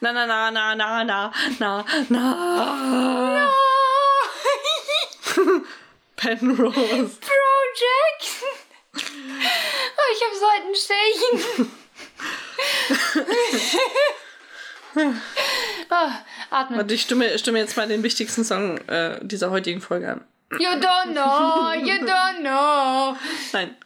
Na, na, na, na, na, na, na, na. Penrose. Project! Oh, ich habe Seitenstechen. ah, atmen. Warte, ich stimme, stimme jetzt mal den wichtigsten Song äh, dieser heutigen Folge an. You don't know, you don't know. Nein.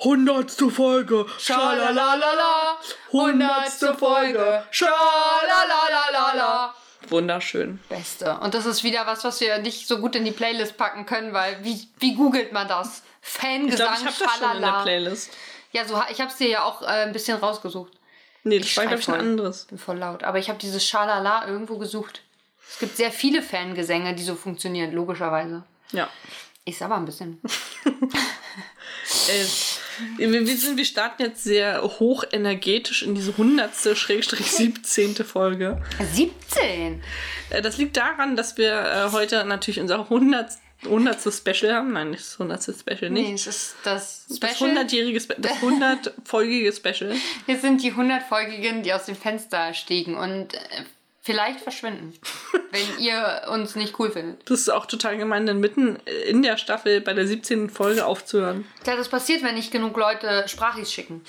Hundertste Folge. Schalalalala. Hundertste Folge. Schalalalala. Wunderschön. Beste. Und das ist wieder was, was wir nicht so gut in die Playlist packen können, weil wie, wie googelt man das? Ich Fangesang, ich habe das schon in der Schalala. Playlist. Ja, so, ich habe es dir ja auch äh, ein bisschen rausgesucht. Nee, das Ich war, glaube ich, ein voll. anderes. bin voll laut. Aber ich habe dieses Schalala irgendwo gesucht. Es gibt sehr viele Fangesänge, die so funktionieren, logischerweise. Ja. Ist aber ein bisschen. Äh, wir, wir, sind, wir starten jetzt sehr hoch energetisch in diese 100. Schrägstrich 17. Folge. 17! Äh, das liegt daran, dass wir äh, heute natürlich unser 100. 100. Special haben. Nein, nicht das 100. Special, nicht. Nee, es ist das Das Special. 100-jährige, Spe das 100-folgige Special. Wir sind die 100-Folgigen, die aus dem Fenster stiegen und vielleicht verschwinden, wenn ihr uns nicht cool findet. Das ist auch total gemein, dann mitten in der Staffel bei der 17. Folge aufzuhören. Tja, das passiert, wenn nicht genug Leute Sprachis schicken.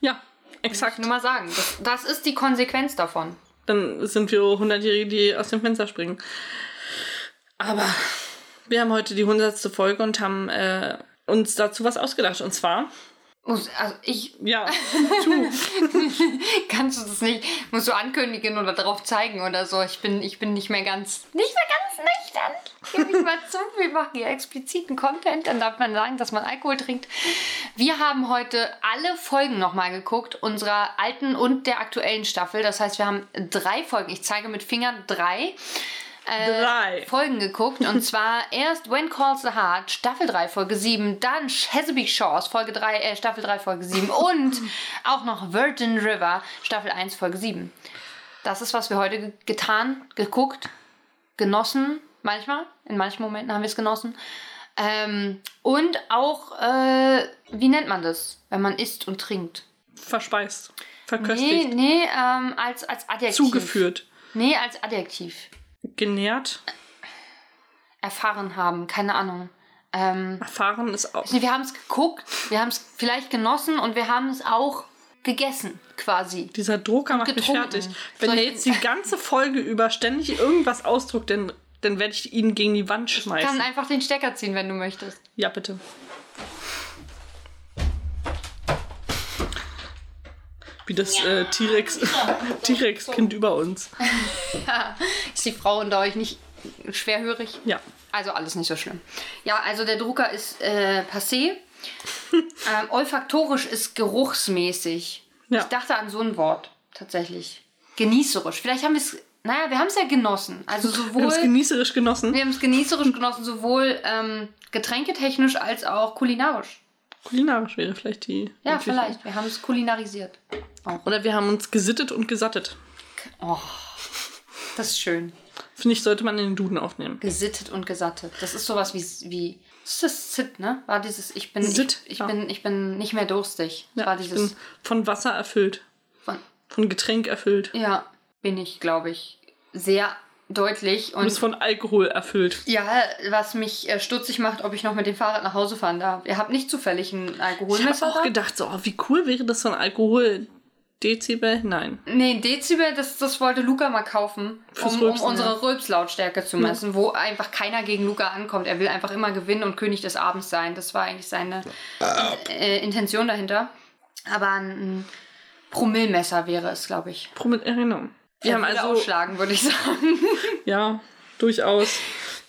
Ja, exakt. Nur mal sagen, das, das ist die Konsequenz davon. Dann sind wir 100-Jährige, die aus dem Fenster springen. Aber wir haben heute die 100. Folge und haben äh, uns dazu was ausgedacht. Und zwar, Muss- Also ich ja, tu. kannst du das nicht, musst du ankündigen oder darauf zeigen oder so. Ich bin, ich bin nicht mehr ganz, nicht mehr ganz nüchtern. Gib mich mal zu, wir machen hier expliziten Content, dann darf man sagen, dass man Alkohol trinkt. Wir haben heute alle Folgen nochmal geguckt, unserer alten und der aktuellen Staffel. Das heißt, wir haben drei Folgen, ich zeige mit Fingern drei. Äh. Folgen geguckt und zwar erst When Calls the Heart, Staffel 3, Folge 7, dann Chesapeake Shores, Folge 3, äh, Staffel 3, Folge 7 und auch noch Virgin River, Staffel 1, Folge 7. Das ist, was wir heute ge- getan, geguckt, genossen, manchmal, in manchen Momenten haben wir es genossen. Ähm, und auch, äh, wie nennt man das, wenn man isst und trinkt? Verspeist. Nee, Verköstigt. nee, ähm, als, als Adjektiv. Zugeführt. Nee, als Adjektiv. Genährt. Erfahren haben, keine Ahnung. Ähm, Erfahren ist auch. Wir haben es geguckt, wir haben es vielleicht genossen und wir haben es auch gegessen, quasi. Dieser Drucker macht mich fertig. Wenn er jetzt die ganze Folge über ständig irgendwas ausdruckt, dann, dann werde ich ihn gegen die Wand Ich kann schmeißen. einfach den Stecker ziehen, wenn du möchtest. Ja, bitte. Wie das äh, T-Rex T-Rex-Kind über uns. Ist die Frau unter euch nicht schwerhörig? Ja. Also alles nicht so schlimm. Ja, also der Drucker ist äh, passé. ähm, olfaktorisch ist geruchsmäßig. Ja. Ich dachte an so ein Wort, tatsächlich. Genießerisch. Vielleicht haben wir es, naja, wir haben es ja genossen. Also Wir sowohl... haben es genießerisch genossen. Wir haben es genießerisch genossen, sowohl ähm, getränketechnisch als auch kulinarisch. Kulinarisch wäre vielleicht die. Ja, Möglichkeit. vielleicht. Wir haben es kulinarisiert. Auch. Oder wir haben uns gesittet und gesattet. Oh, das ist schön. Finde ich, sollte man in den Duden aufnehmen. Gesittet und gesattet. Das ist sowas wie. wie das ist das Sit, ne? War dieses. Ich bin. Sit, ich, ich ja. bin, ich bin nicht mehr durstig. Ja, war ich dieses. bin von Wasser erfüllt. Von, Von Getränk erfüllt. ja, bin ich, glaube ich. Sehr deutlich. Du bist Und von Alkohol erfüllt. ja, was mich äh, stutzig macht, ob ich noch mit dem Fahrrad nach Hause fahren darf. Ihr habt nicht zufällig ein Ich habe Alkoholmesser auch da? gedacht, so, oh, wie cool wäre das so ein Alkohol. Dezibel? Nein. Nee, Dezibel, das, das wollte Luca mal kaufen, Fürs um, um Rülpsen, unsere ja. Rülpslautstärke zu messen, wo einfach keiner gegen Luca ankommt. Er will einfach immer gewinnen und König des Abends sein. Das war eigentlich seine äh, Intention dahinter. Aber ein Promillmesser wäre es, glaube ich. Promille Erinnerung. Wir haben also. ausschlagen, würde ich sagen. Ja, durchaus.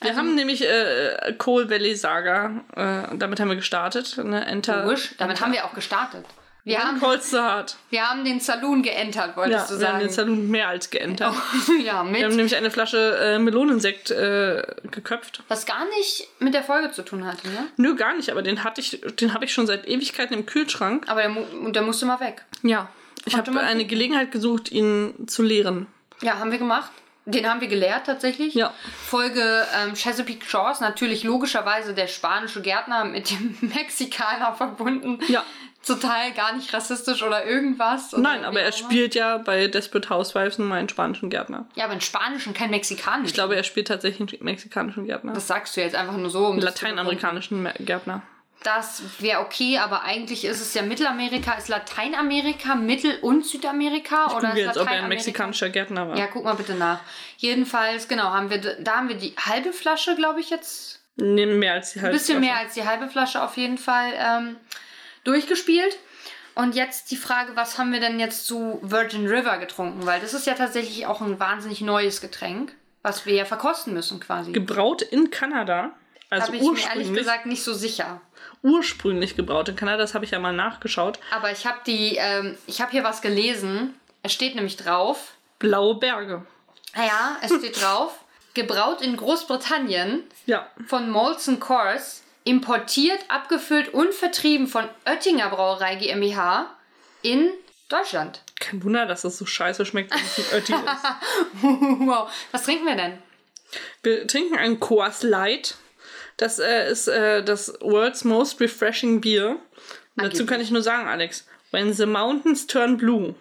Wir haben nämlich äh, Coal Valley Saga. Äh, damit haben wir gestartet. Ne? Enter. Logisch, damit haben wir auch gestartet. Wir haben, wir haben den Saloon geentert, Ja, wolltest du wir haben sagen. den Saloon mehr als geentert. ja, Wir haben mit. nämlich eine Flasche äh, Melonensekt äh, geköpft. Was gar nicht mit der Folge zu tun hatte, ne? Nö, gar nicht, aber den hatte ich, den habe ich schon seit Ewigkeiten im Kühlschrank. Aber der, der musste mal weg. Ja. Ich habe eine Gelegenheit gesucht, ihn zu leeren. Ja, haben wir gemacht. Den haben wir gelehrt tatsächlich. Ja. Folge ähm, Chesapeake Shores, natürlich logischerweise der spanische Gärtner mit dem Mexikaner verbunden. Ja. total gar nicht rassistisch oder irgendwas. oder Nein, aber er spielt ja bei Desperate Housewives nun mal einen spanischen Gärtner. Ja, aber in Spanischen, kein Mexikanischen. Ich glaube, er spielt tatsächlich einen mexikanischen Gärtner. das sagst du jetzt einfach nur so. Um einen lateinamerikanischen Me- Gärtner. Das wäre okay, aber eigentlich ist es ja Mittelamerika. Ist Lateinamerika Mittel- und Südamerika? Ich oder ist jetzt, ob er ein mexikanischer Gärtner war. Ja, guck mal bitte nach. Jedenfalls, genau, haben wir, da haben wir die halbe Flasche, glaube ich, jetzt. Nee, mehr als die Ein halbe bisschen Flasche. mehr als die halbe Flasche auf jeden Fall ähm, durchgespielt. Und jetzt die Frage, was haben wir denn jetzt zu Virgin River getrunken? Weil das ist ja tatsächlich auch ein wahnsinnig neues Getränk, was wir ja verkosten müssen quasi. Gebraut in Kanada. Da Also bin ich mir ehrlich gesagt nicht so sicher. ursprünglich gebraut in Kanada. Das habe ich ja mal nachgeschaut. Aber ich habe die, ähm, ich habe hier was gelesen. Es steht nämlich drauf. Blaue Berge. Ja, es steht drauf. Gebraut in Großbritannien Ja. von Molson Coors, importiert, abgefüllt und vertrieben von Oettinger Brauerei GmbH in Deutschland. Kein Wunder, dass das so scheiße schmeckt, wenn es ein Ötti ist. wow. Was trinken wir denn? Wir trinken ein Coors Light. Das äh, ist äh, das World's Most Refreshing Beer. Dazu kann ich nur sagen, Alex, when the mountains turn blue,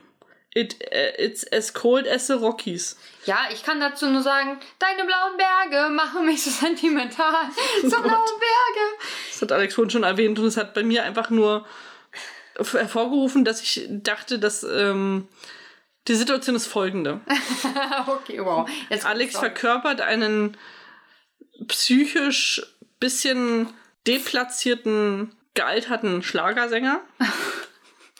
it, äh, it's as cold as the Rockies. Ja, ich kann dazu nur sagen, deine blauen Berge machen mich so sentimental. So Gott. blaue Berge. Das hat Alex vorhin schon erwähnt und es hat bei mir einfach nur hervorgerufen, dass ich dachte, dass ähm, die Situation ist folgende. okay, wow. Jetzt Alex verkörpert einen psychisch bisschen deplatzierten, gealterten Schlagersänger.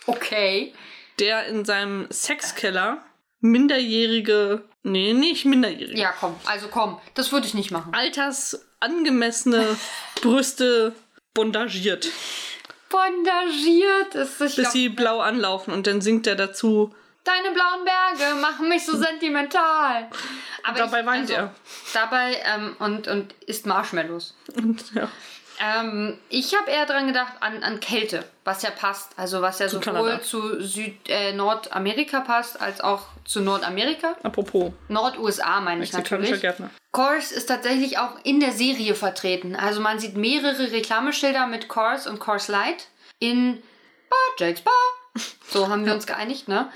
Okay. der in seinem Sexkeller minderjährige, nee, nicht minderjährige, Ja, komm. Also komm. Das würde ich nicht machen. altersangemessene Brüste bondagiert, Bondagiert ist ich bis sie blau anlaufen und dann singt er dazu. Deine blauen Berge machen mich so sentimental. Aber Dabei ich, weint also, er. Dabei und, und, und isst Marshmallows. Ja. Ähm, ich habe eher dran gedacht an, an Kälte, was ja passt. Also was ja sowohl Kanada. zu Süd, äh, Nordamerika passt, als auch zu Nordamerika. Apropos, Nord-USA meine ich natürlich. Gärtner. Coors ist tatsächlich auch in der Serie vertreten. Also man sieht mehrere Reklameschilder mit Coors und Coors Light in Bar, Jack's Bar. So haben wir uns geeinigt, ne?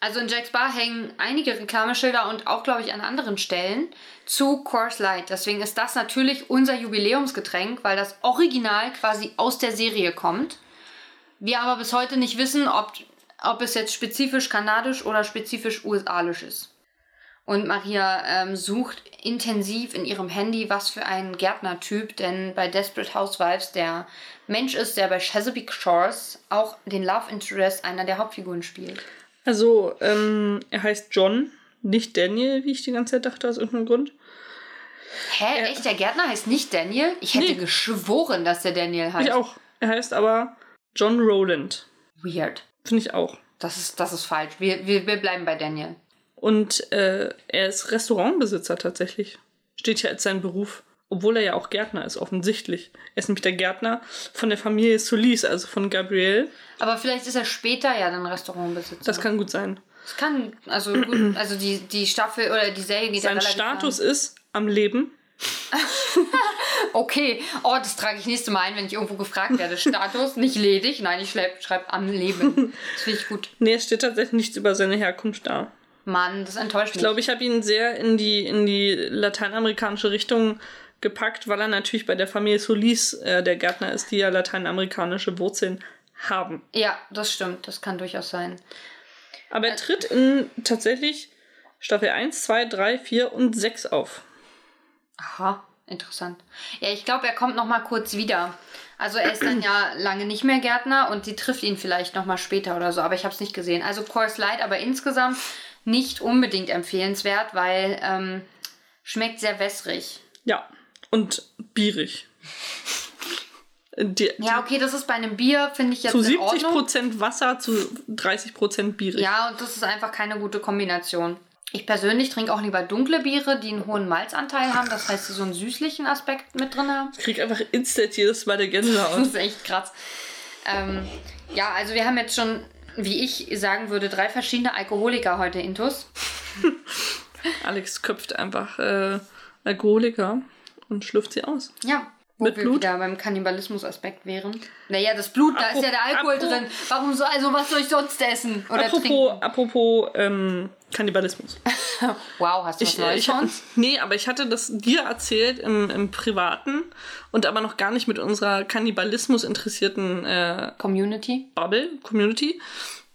Also in Jack's Bar hängen einige Reklameschilder und auch, glaube ich, an anderen Stellen zu Coors Light. Deswegen ist das natürlich unser Jubiläumsgetränk, weil das Original quasi aus der Serie kommt. Wir aber bis heute nicht wissen, ob, ob es jetzt spezifisch kanadisch oder spezifisch USA-lisch ist. Und Maria ähm, sucht intensiv in ihrem Handy, was für ein Gärtnertyp, denn bei Desperate Housewives der Mensch ist, der bei Chesapeake Shores auch den Love Interest einer der Hauptfiguren spielt. Also, ähm, er heißt John, nicht Daniel, wie ich die ganze Zeit dachte, aus irgendeinem Grund. Hä, echt? Der Gärtner heißt nicht Daniel? Ich hätte Nee. geschworen, dass der Daniel heißt. Ich auch. Er heißt aber John Rowland. Weird. Finde ich auch. Das ist, das ist falsch. Wir, wir, wir bleiben bei Daniel. Und äh, er ist Restaurantbesitzer tatsächlich. Steht hier als sein Beruf. Obwohl er ja auch Gärtner ist, offensichtlich. Er ist nämlich der Gärtner von der Familie Solis, also von Gabrielle. Aber vielleicht ist er später ja dann Restaurantbesitzer. Das kann gut sein. Das kann, also gut, also die, die Staffel oder die Serie geht Sein Status lang. ist am Leben. Okay, oh, das trage ich nächstes Mal ein, wenn ich irgendwo gefragt werde. Status, nicht ledig, nein, ich schreibe am Leben. Das finde ich gut. Nee, es steht tatsächlich nichts über seine Herkunft da. Mann, das enttäuscht mich. Ich glaube, ich habe ihn sehr in die, in die lateinamerikanische Richtung gepackt, weil er natürlich bei der Familie Solis äh, der Gärtner ist, die ja lateinamerikanische Wurzeln haben. ja, das stimmt, das kann durchaus sein. Aber er tritt in tatsächlich Staffel 1, 2, 3, 4 und 6 auf. Aha, interessant. Ja, ich glaube, er kommt noch mal kurz wieder. Also er ist dann ja lange nicht mehr Gärtner und sie trifft ihn vielleicht noch mal später oder so, aber ich habe es nicht gesehen. Also Course Light, aber insgesamt nicht unbedingt empfehlenswert, weil ähm, schmeckt sehr wässrig. Ja, und bierig. Die, Ja, okay, das ist bei einem Bier, finde ich jetzt zu in Ordnung. 70% Wasser, zu 30% bierig. Ja, und das ist einfach keine gute Kombination. Ich persönlich trinke auch lieber dunkle Biere, die einen hohen Malzanteil haben. Das heißt, die so einen süßlichen Aspekt mit drin haben. Ich krieg einfach instant jedes Mal der Gänsehaut. Das ist echt krass. Ähm, ja, also wir haben jetzt schon, wie ich sagen würde, drei verschiedene Alkoholiker heute intus. Alex köpft einfach äh, Alkoholiker und schlürft sie aus. Ja. Wo Mit wir Blut? wieder beim Kannibalismus-Aspekt wären. Naja, das Blut, da ist ja der Alkohol Apro- drin. Warum so, also was soll ich sonst essen oder Apropos, trinken? apropos ähm, Kannibalismus. Wow, hast du was Ich, Neues ich, nee, aber ich hatte das dir erzählt im, im Privaten und aber noch gar nicht mit unserer Kannibalismus interessierten äh, Community? Bubble, Community.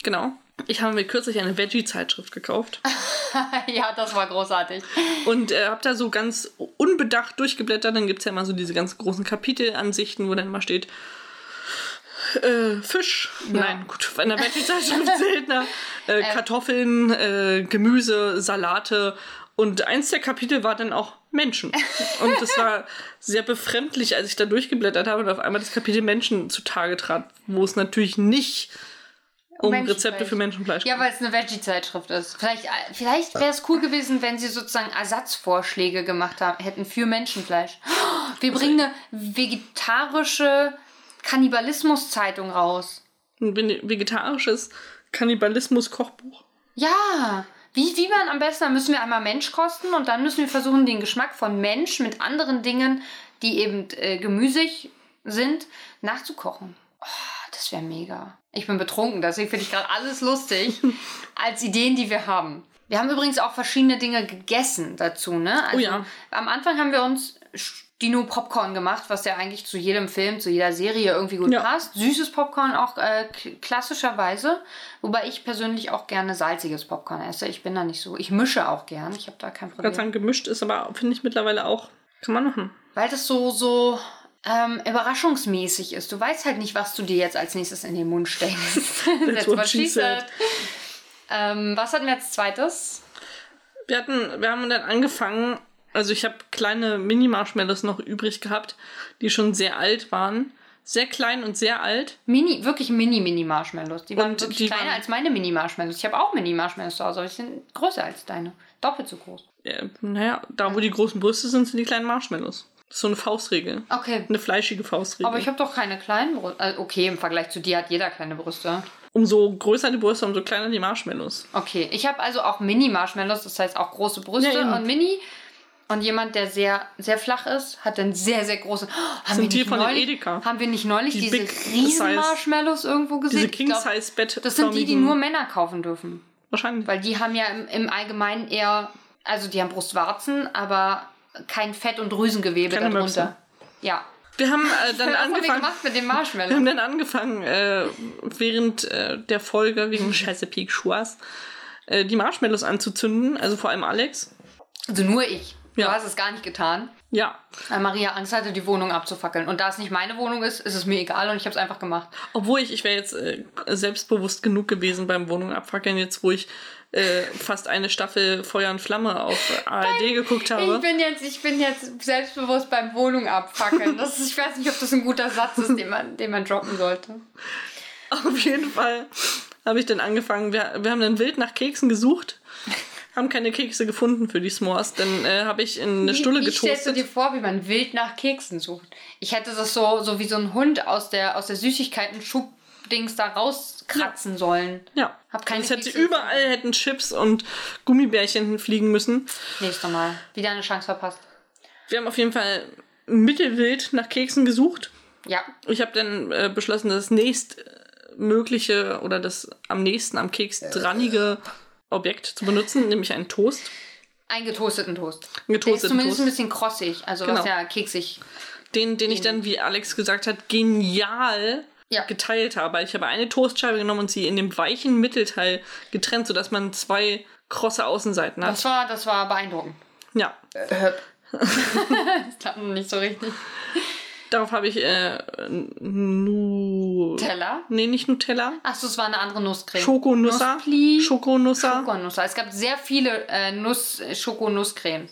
Genau. Ich habe mir kürzlich eine Veggie-Zeitschrift gekauft ja, das war großartig. und äh, habe da so ganz unbedacht durchgeblättert. Dann gibt es ja immer so diese ganz großen Kapitelansichten, wo dann immer steht, äh, Fisch, nein, gut, bei einer Veggie-Zeitschrift seltener, äh, Kartoffeln, äh, Gemüse, Salate und eins der Kapitel war dann auch Menschen. Und das war sehr befremdlich, als ich da durchgeblättert habe und auf einmal das Kapitel Menschen zutage trat, wo es natürlich nicht um. Rezepte für Menschenfleisch Ja, weil es eine Veggie-Zeitschrift ist. Vielleicht, vielleicht wäre es cool gewesen, wenn sie sozusagen Ersatzvorschläge gemacht haben, hätten für Menschenfleisch. Wir bringen eine vegetarische Kannibalismus-Zeitung raus. Ein ve- vegetarisches Kannibalismus-Kochbuch. Ja, wie, wie man am besten, dann müssen wir einmal Mensch kosten und dann müssen wir versuchen, den Geschmack von Mensch mit anderen Dingen, die eben äh, gemüsig sind, nachzukochen. Oh, das wäre mega. Ich bin betrunken, deswegen finde ich gerade alles lustig als Ideen, die wir haben. Wir haben übrigens auch verschiedene Dinge gegessen dazu, ne? Also, Oh ja. Am Anfang haben wir uns Dino Popcorn gemacht, was ja eigentlich zu jedem Film, zu jeder Serie irgendwie gut Ja. passt. Süßes Popcorn auch äh, klassischerweise, wobei ich persönlich auch gerne salziges Popcorn esse. Ich bin da nicht so. Ich mische auch gern. Ich habe da kein Ich Problem. kann sagen, gemischt ist, aber finde ich mittlerweile auch, kann man machen. Weil das so, so ähm, überraschungsmäßig ist. Du weißt halt nicht, was du dir jetzt als nächstes in den Mund steckst. That's what she said. Ähm, was hatten wir als zweites? Wir hatten, wir haben dann angefangen, also ich habe kleine Mini-Marshmallows noch übrig gehabt, die schon sehr alt waren. Sehr klein und sehr alt. Mini, wirklich Mini-Mini-Marshmallows. Die waren Und wirklich die kleiner waren- als meine Mini-Marshmallows. Ich habe auch Mini-Marshmallows zu Hause, aber die sind größer als deine. Doppelt so groß. Äh, naja, da wo die großen Brüste sind, sind die kleinen Marshmallows. Das ist so eine Faustregel. Okay. Eine fleischige Faustregel. Aber ich habe doch keine kleinen Brüste. Also okay, im Vergleich zu dir hat jeder kleine Brüste. umso größer die Brüste, umso kleiner die Marshmallows. Okay, ich habe also auch Mini-Marshmallows, das heißt auch große Brüste Ja, und Mini. Und jemand, der sehr, sehr flach ist, hat dann sehr, sehr große. Oh, haben Sind wir die nicht neulich, Edeka. Haben wir nicht neulich Die diese riesen Marshmallows irgendwo gesehen? Diese King-Size-Bett. Das sind die, die nur Männer kaufen dürfen. Wahrscheinlich. Weil die haben ja im, im Allgemeinen eher, also die haben Brustwarzen, aber kein Fett- und Drüsengewebe Keine darunter. Möpse. Ja. Wir haben äh, dann haben wir angefangen. gemacht mit dem Wir Marshmallow? haben dann angefangen, äh, während äh, der Folge, wegen Scheiße Peak Schwas, äh, die Marshmallows anzuzünden. Also vor allem Alex. Also nur ich. Du Ja. hast es gar nicht getan. Ja. Weil Maria Angst hatte, die Wohnung abzufackeln. Und da es nicht meine Wohnung ist, ist es mir egal und ich habe es einfach gemacht. Obwohl ich, ich wäre jetzt äh, selbstbewusst genug gewesen beim Wohnung abfackeln, jetzt wo ich äh, fast eine Staffel Feuer und Flamme auf ARD geguckt habe. Ich bin jetzt, ich bin jetzt selbstbewusst beim Wohnung abfackeln. Das ist, ich weiß nicht, ob das ein guter Satz ist, den man, den man droppen sollte. Auf jeden Fall habe ich dann angefangen. Wir, wir haben dann wild nach Keksen gesucht, haben keine Kekse gefunden für die S'mores. Dann äh, habe ich in eine Stulle wie, wie stellst du getoastet. dir vor, wie man wild nach Keksen sucht? Ich hätte das so, so wie so ein Hund aus der, aus der Süßigkeiten-Schubdings da rauskratzen sollen. Ja. Hab keine es hätte überall hätten Chips und Gummibärchen hinfliegen müssen. Nächstes Mal. Wieder eine Chance verpasst. Wir haben auf jeden Fall mittelwild nach Keksen gesucht. Ja. Ich habe dann äh, beschlossen, das nächstmögliche oder das am nächsten am Keks drannige Objekt zu benutzen, nämlich einen Toast. Einen getoasteten Toast. Einen Der ist getoasteten zumindest Toast. ein bisschen krossig. Also Genau. was ja keksig. Den, den ich dann, wie Alex gesagt hat, genial Ja. geteilt habe. Ich habe eine Toastscheibe genommen und sie in dem weichen Mittelteil getrennt, sodass man zwei krosse Außenseiten hat. Das war, das war beeindruckend. Ja. das klappt noch nicht so richtig. Darauf habe ich äh, Nu... Teller? Nee, nicht Nutella. Achso, es war eine andere Nusscreme. Schokonusser. Nusspli. Schokonusser. Schokonusser. Es gab sehr viele äh, Nuss, äh, Schokonusscremes.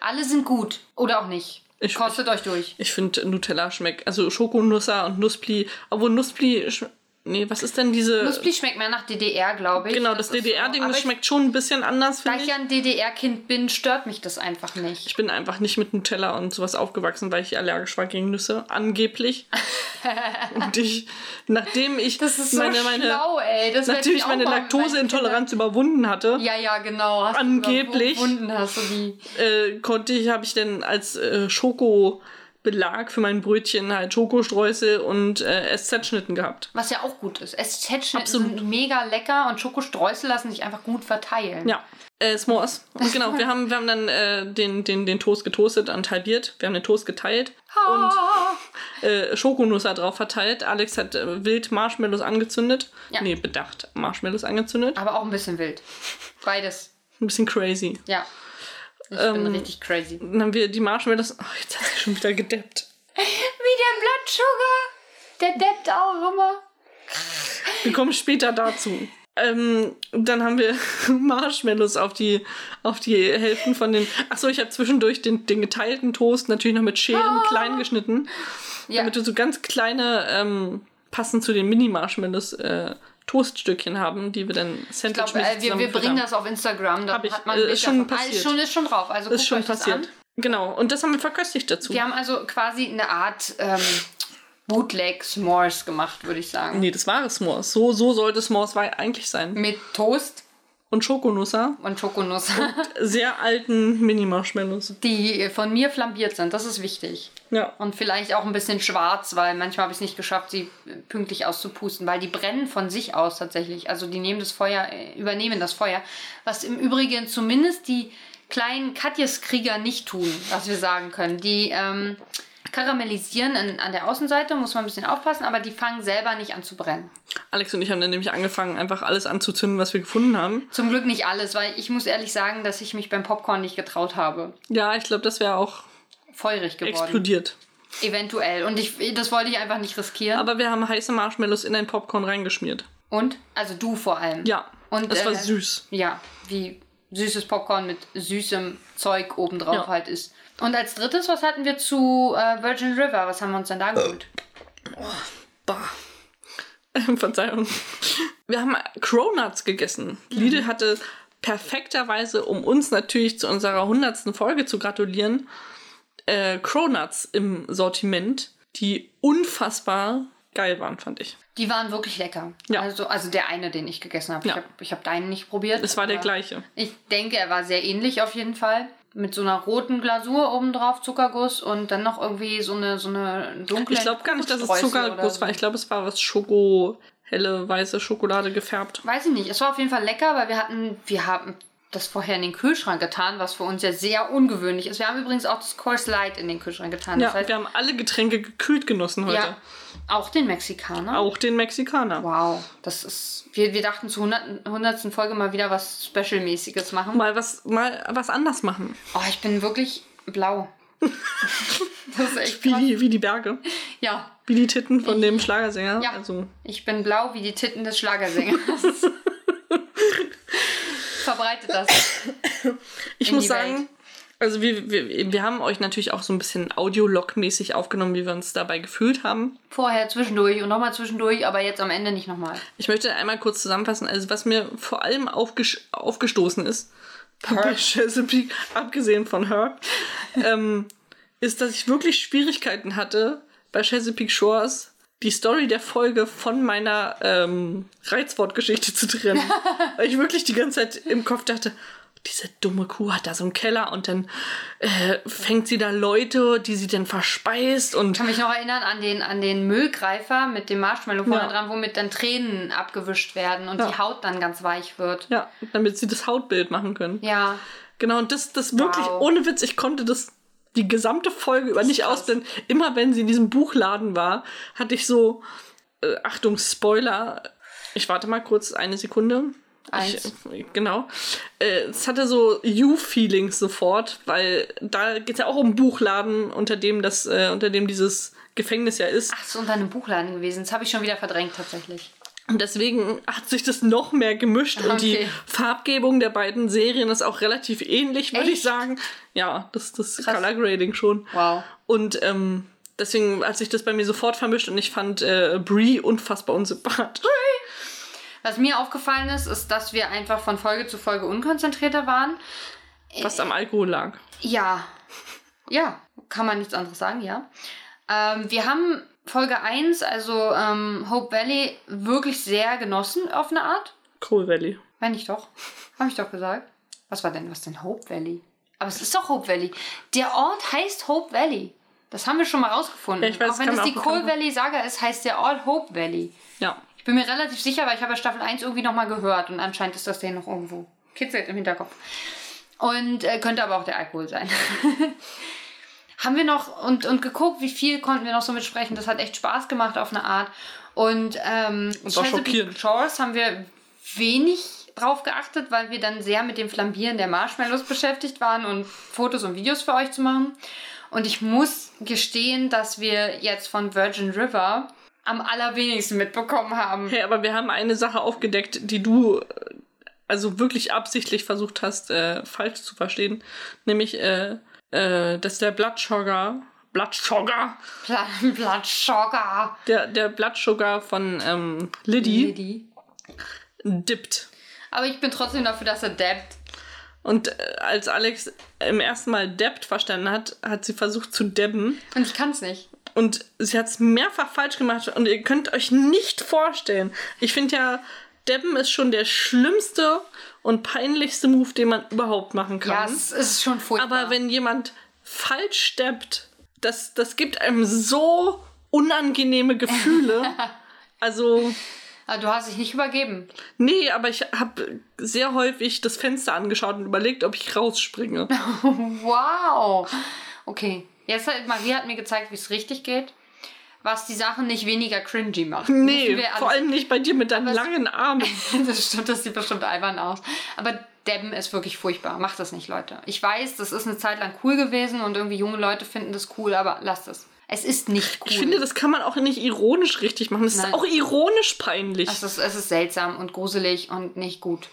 Alle sind gut. Oder auch nicht. Ich- Kostet euch durch. Ich finde Nutella schmeckt, also Schokonusser und Nusspli, obwohl Nusspli, sch- nee, was ist denn diese, Nusspli schmeckt mehr nach DDR, glaube ich. genau, das, ist DDR-Ding, so. Das schmeckt schon ein bisschen anders, Da finde ich ich. ja ein DDR-Kind bin, stört mich das einfach nicht. Ich bin einfach nicht mit Nutella und sowas aufgewachsen, weil ich allergisch war gegen Nüsse, angeblich. und ich, nachdem ich Das ist so meine, meine, schlau, ey. Das nachdem ich meine Laktoseintoleranz überwunden hatte, Ja, ja, genau. Angeblich. Überwunden hast du die. äh, konnte ich, habe ich dann als äh, Schoko Belag für mein Brötchen halt Schokostreusel und äh, SZ-Schnitten gehabt. Was ja auch gut ist. SZ-Schnitten sind mega lecker und Schokostreusel lassen sich einfach gut verteilen. Ja. Äh, S'mores. Und genau, wir haben, wir haben dann äh, den, den, den Toast getoastet und halbiert. Wir haben den Toast geteilt und äh, Schokonusser drauf verteilt. Alex hat äh, wild Marshmallows angezündet. Ja. Nee, bedacht. Marshmallows angezündet. Aber auch ein bisschen wild. Beides. Ein bisschen crazy. Ja. Ich Ähm, bin richtig crazy. Dann haben wir die Marshmallows. Oh, jetzt hat sie schon wieder gedeppt. Wie der Bloodsugar. Der deppt auch immer. Wir kommen später dazu. Ähm, dann haben wir Marshmallows auf die, auf die Hälften von den. Achso, ich habe zwischendurch den, den geteilten Toast natürlich noch mit Scheren klein geschnitten. Ja. Damit wir so ganz kleine, ähm, passend zu den Mini-Marshmallows, äh, Toaststückchen haben, die wir dann Ich sandwich glaube, äh, wir, wir bringen das auf Instagram. Da ich, hat man äh, ist schon davon. Ah, passiert. ist, schon, ist schon drauf. Also Ist schon passiert. an. Genau, und das haben wir verköstigt dazu. Wir haben also quasi eine Art ähm, Bootleg S'mores gemacht, würde ich sagen. Nee, das war S'mores. So, so sollte S'mores eigentlich sein. Mit Toast Und Schokonusser, und Schokonuss, sehr alten Mini-Marshmallows. die von mir flambiert sind. Das ist wichtig. Ja. Und vielleicht auch ein bisschen schwarz, weil manchmal habe ich es nicht geschafft, sie pünktlich auszupusten, weil die brennen von sich aus tatsächlich. Also die nehmen das Feuer, äh, übernehmen das Feuer. Was im Übrigen zumindest die kleinen Katjes-Krieger nicht tun, was wir sagen können. Die ähm, karamellisieren an, an der Außenseite, muss man ein bisschen aufpassen, aber die fangen selber nicht an zu brennen. Alex und ich haben dann nämlich angefangen, einfach alles anzuzünden, was wir gefunden haben. Zum Glück nicht alles, weil ich muss ehrlich sagen, dass ich mich beim Popcorn nicht getraut habe. Ja, ich glaube, das wäre auch Feurig geworden. explodiert. Eventuell. Und ich, das wollte ich einfach nicht riskieren. Aber wir haben heiße Marshmallows in ein Popcorn reingeschmiert. Und? Also du vor allem. Ja. Und, das war äh, süß. Ja, wie süßes Popcorn mit süßem Zeug obendrauf Ja. halt ist. Und als drittes, was hatten wir zu äh, Virgin River? Was haben wir uns denn da geholt? Bah. Verzeihung. Wir haben Cronuts gegessen. Lidl hatte perfekterweise, um uns natürlich zu unserer hundertsten Folge zu gratulieren, äh, Cronuts im Sortiment, die unfassbar geil waren, fand ich. Die waren wirklich lecker. Ja. Also, also der eine, den ich gegessen habe. Ja. Ich habe ich hab deinen nicht probiert. Es war der gleiche. Ich denke, er war sehr ähnlich auf jeden Fall. Mit so einer roten Glasur obendrauf, Zuckerguss und dann noch irgendwie so eine, so eine dunkle. Ich glaube gar nicht, dass es Zuckerguss so. war. Ich glaube, es war was Schoko, helle, weiße Schokolade gefärbt. Weiß ich nicht. Es war auf jeden Fall lecker, weil wir hatten, wir haben das vorher in den Kühlschrank getan, was für uns ja sehr ungewöhnlich ist. Wir haben übrigens auch das Course Light in den Kühlschrank getan. Ja, das heißt, wir haben alle Getränke gekühlt genossen heute. ja, auch den Mexikaner. Auch den Mexikaner. Wow, das ist. Wir, wir dachten zur 100. 100. Folge mal wieder was Special-mäßiges machen. Mal was, mal was anders machen. Oh, ich bin wirklich blau. das ist echt Wie krass. die, wie die Berge. Ja, Wie die Titten von dem Schlagersänger. Ja. Also, ich bin blau wie die Titten des Schlagersängers. Verbreitet das. ich In muss die sagen. Also wir, wir, wir haben euch natürlich auch so ein bisschen Audiolog-mäßig aufgenommen, wie wir uns dabei gefühlt haben. Vorher zwischendurch und nochmal zwischendurch, aber jetzt am Ende nicht nochmal. Ich möchte einmal kurz zusammenfassen. Also, was mir vor allem aufges aufgestoßen ist, bei Chesapeake, abgesehen von Her, ähm, ist, dass ich wirklich Schwierigkeiten hatte, bei Chesapeake Shores die Story der Folge von meiner ähm, Reizwortgeschichte zu trennen. Weil ich wirklich die ganze Zeit im Kopf dachte, diese dumme Kuh hat da so einen Keller und dann äh, fängt sie da Leute, die sie dann verspeist und Ich kann mich noch erinnern an den, an den Müllgreifer mit dem Marshmallow vorne Ja. dran, womit dann Tränen abgewischt werden und Ja. die Haut dann ganz weich wird. ja, damit sie das Hautbild machen können. Ja, Genau, und das, das wirklich, Wow. ohne Witz, ich konnte das die gesamte Folge über nicht krass. ausblenden. Immer wenn sie in diesem Buchladen war, hatte ich so, äh, Achtung, Spoiler. Ich warte mal kurz eine Sekunde. Eins. Ich, genau. Äh, es hatte so You-Feelings sofort, weil da geht es ja auch um Buchladen, unter dem das, äh, unter dem dieses Gefängnis ja ist. ach, so unter einem Buchladen gewesen. Das habe ich schon wieder verdrängt tatsächlich. Und deswegen hat sich das noch mehr gemischt und die Okay. Farbgebung der beiden Serien ist auch relativ ähnlich, würde ich sagen. Ja, das, das Krass. Color Grading schon. Wow. Und ähm, deswegen hat sich das bei mir sofort vermischt und ich fand äh, Brie unfassbar unsympathisch. Was mir aufgefallen ist, ist, dass wir einfach von Folge zu Folge unkonzentrierter waren. Was am Alkohol lag. Ja. Ja, kann man nichts anderes sagen, ja. Ähm, wir haben Folge 1, also ähm, Hope Valley, wirklich sehr genossen auf eine Art. Coal Valley. Meine ich doch. Habe ich doch gesagt. Was war denn, was denn Hope Valley? Aber es ist doch Hope Valley. Der Ort heißt Hope Valley. Das haben wir schon mal rausgefunden. Ja, ich weiß, auch wenn mir die Coal Valley Saga ist, heißt der All Hope Valley. Ja. Ich bin mir relativ sicher, weil ich habe ja Staffel 1 irgendwie nochmal gehört und anscheinend ist das der noch irgendwo. Kitzelt im Hinterkopf. Und äh, könnte aber auch der Alkohol sein. haben wir noch und, und geguckt, wie viel konnten wir noch so mitsprechen. Das hat echt Spaß gemacht auf eine Art. Und, ähm, Und schockierend. Shores haben wir wenig drauf geachtet, weil wir dann sehr mit dem Flambieren der Marshmallows beschäftigt waren und Fotos und Videos für euch zu machen. Und ich muss gestehen, dass wir jetzt von Virgin River am allerwenigsten mitbekommen haben. Hey, aber wir haben eine Sache aufgedeckt, die du äh, also wirklich absichtlich versucht hast, äh, falsch zu verstehen. Nämlich, äh, äh, dass der Blood Sugar, Blood Sugar, Bla- Blood Sugar. der, der Blood Sugar von ähm, Liddy Liddy. dippt. Aber ich bin trotzdem dafür, dass er dappt. Und äh, als Alex im ersten Mal deppt verstanden hat, hat sie versucht zu debben. Und ich kann's nicht. Und sie hat es mehrfach falsch gemacht. Und ihr könnt euch nicht vorstellen. Ich finde ja, Debben ist schon der schlimmste und peinlichste Move, den man überhaupt machen kann. Ja, es ist schon furchtbar. Aber wenn jemand falsch steppt, das, das gibt einem so unangenehme Gefühle. also, Aber du hast dich nicht übergeben. nee, aber ich habe sehr häufig das Fenster angeschaut und überlegt, ob ich rausspringe. Wow. Okay. Jetzt hat Maria hat mir gezeigt, wie es richtig geht. Was die Sachen nicht weniger cringy macht. Nee, vor allem nicht bei dir mit deinen langen Armen. das stimmt, das sieht bestimmt albern aus. Aber Debben ist wirklich furchtbar. Macht das nicht, Leute. Ich weiß, das ist eine Zeit lang cool gewesen und irgendwie junge Leute finden das cool, aber lasst es. Es ist nicht cool. Ich finde, das kann man auch nicht ironisch richtig machen. Es ist auch ironisch peinlich. es, ist, es ist seltsam und gruselig und nicht gut.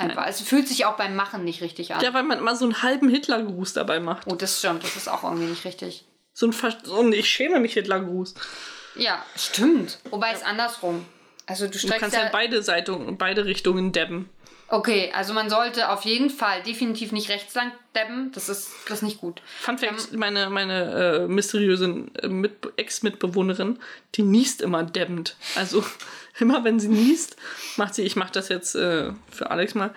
Einfach. Es fühlt sich auch beim Machen nicht richtig an. Ja, weil man immer so einen halben Hitlergruß dabei macht. Oh, das stimmt. Das ist auch irgendwie nicht richtig. So ein, Ver- so ein Ich schäme mich Hitlergruß. Ja, stimmt. Wobei es andersrum. Also du Du kannst ja ja, in beide Seiten, beide Richtungen debben. Okay, also man sollte auf jeden Fall definitiv nicht rechts lang debben. Das ist, das ist nicht gut. Fun Fact, meine, meine äh, mysteriöse äh, Mit Ex-Mitbewohnerin, die niest immer debbend. Also immer wenn sie niest, macht sie, ich mach das jetzt äh, für Alex mal.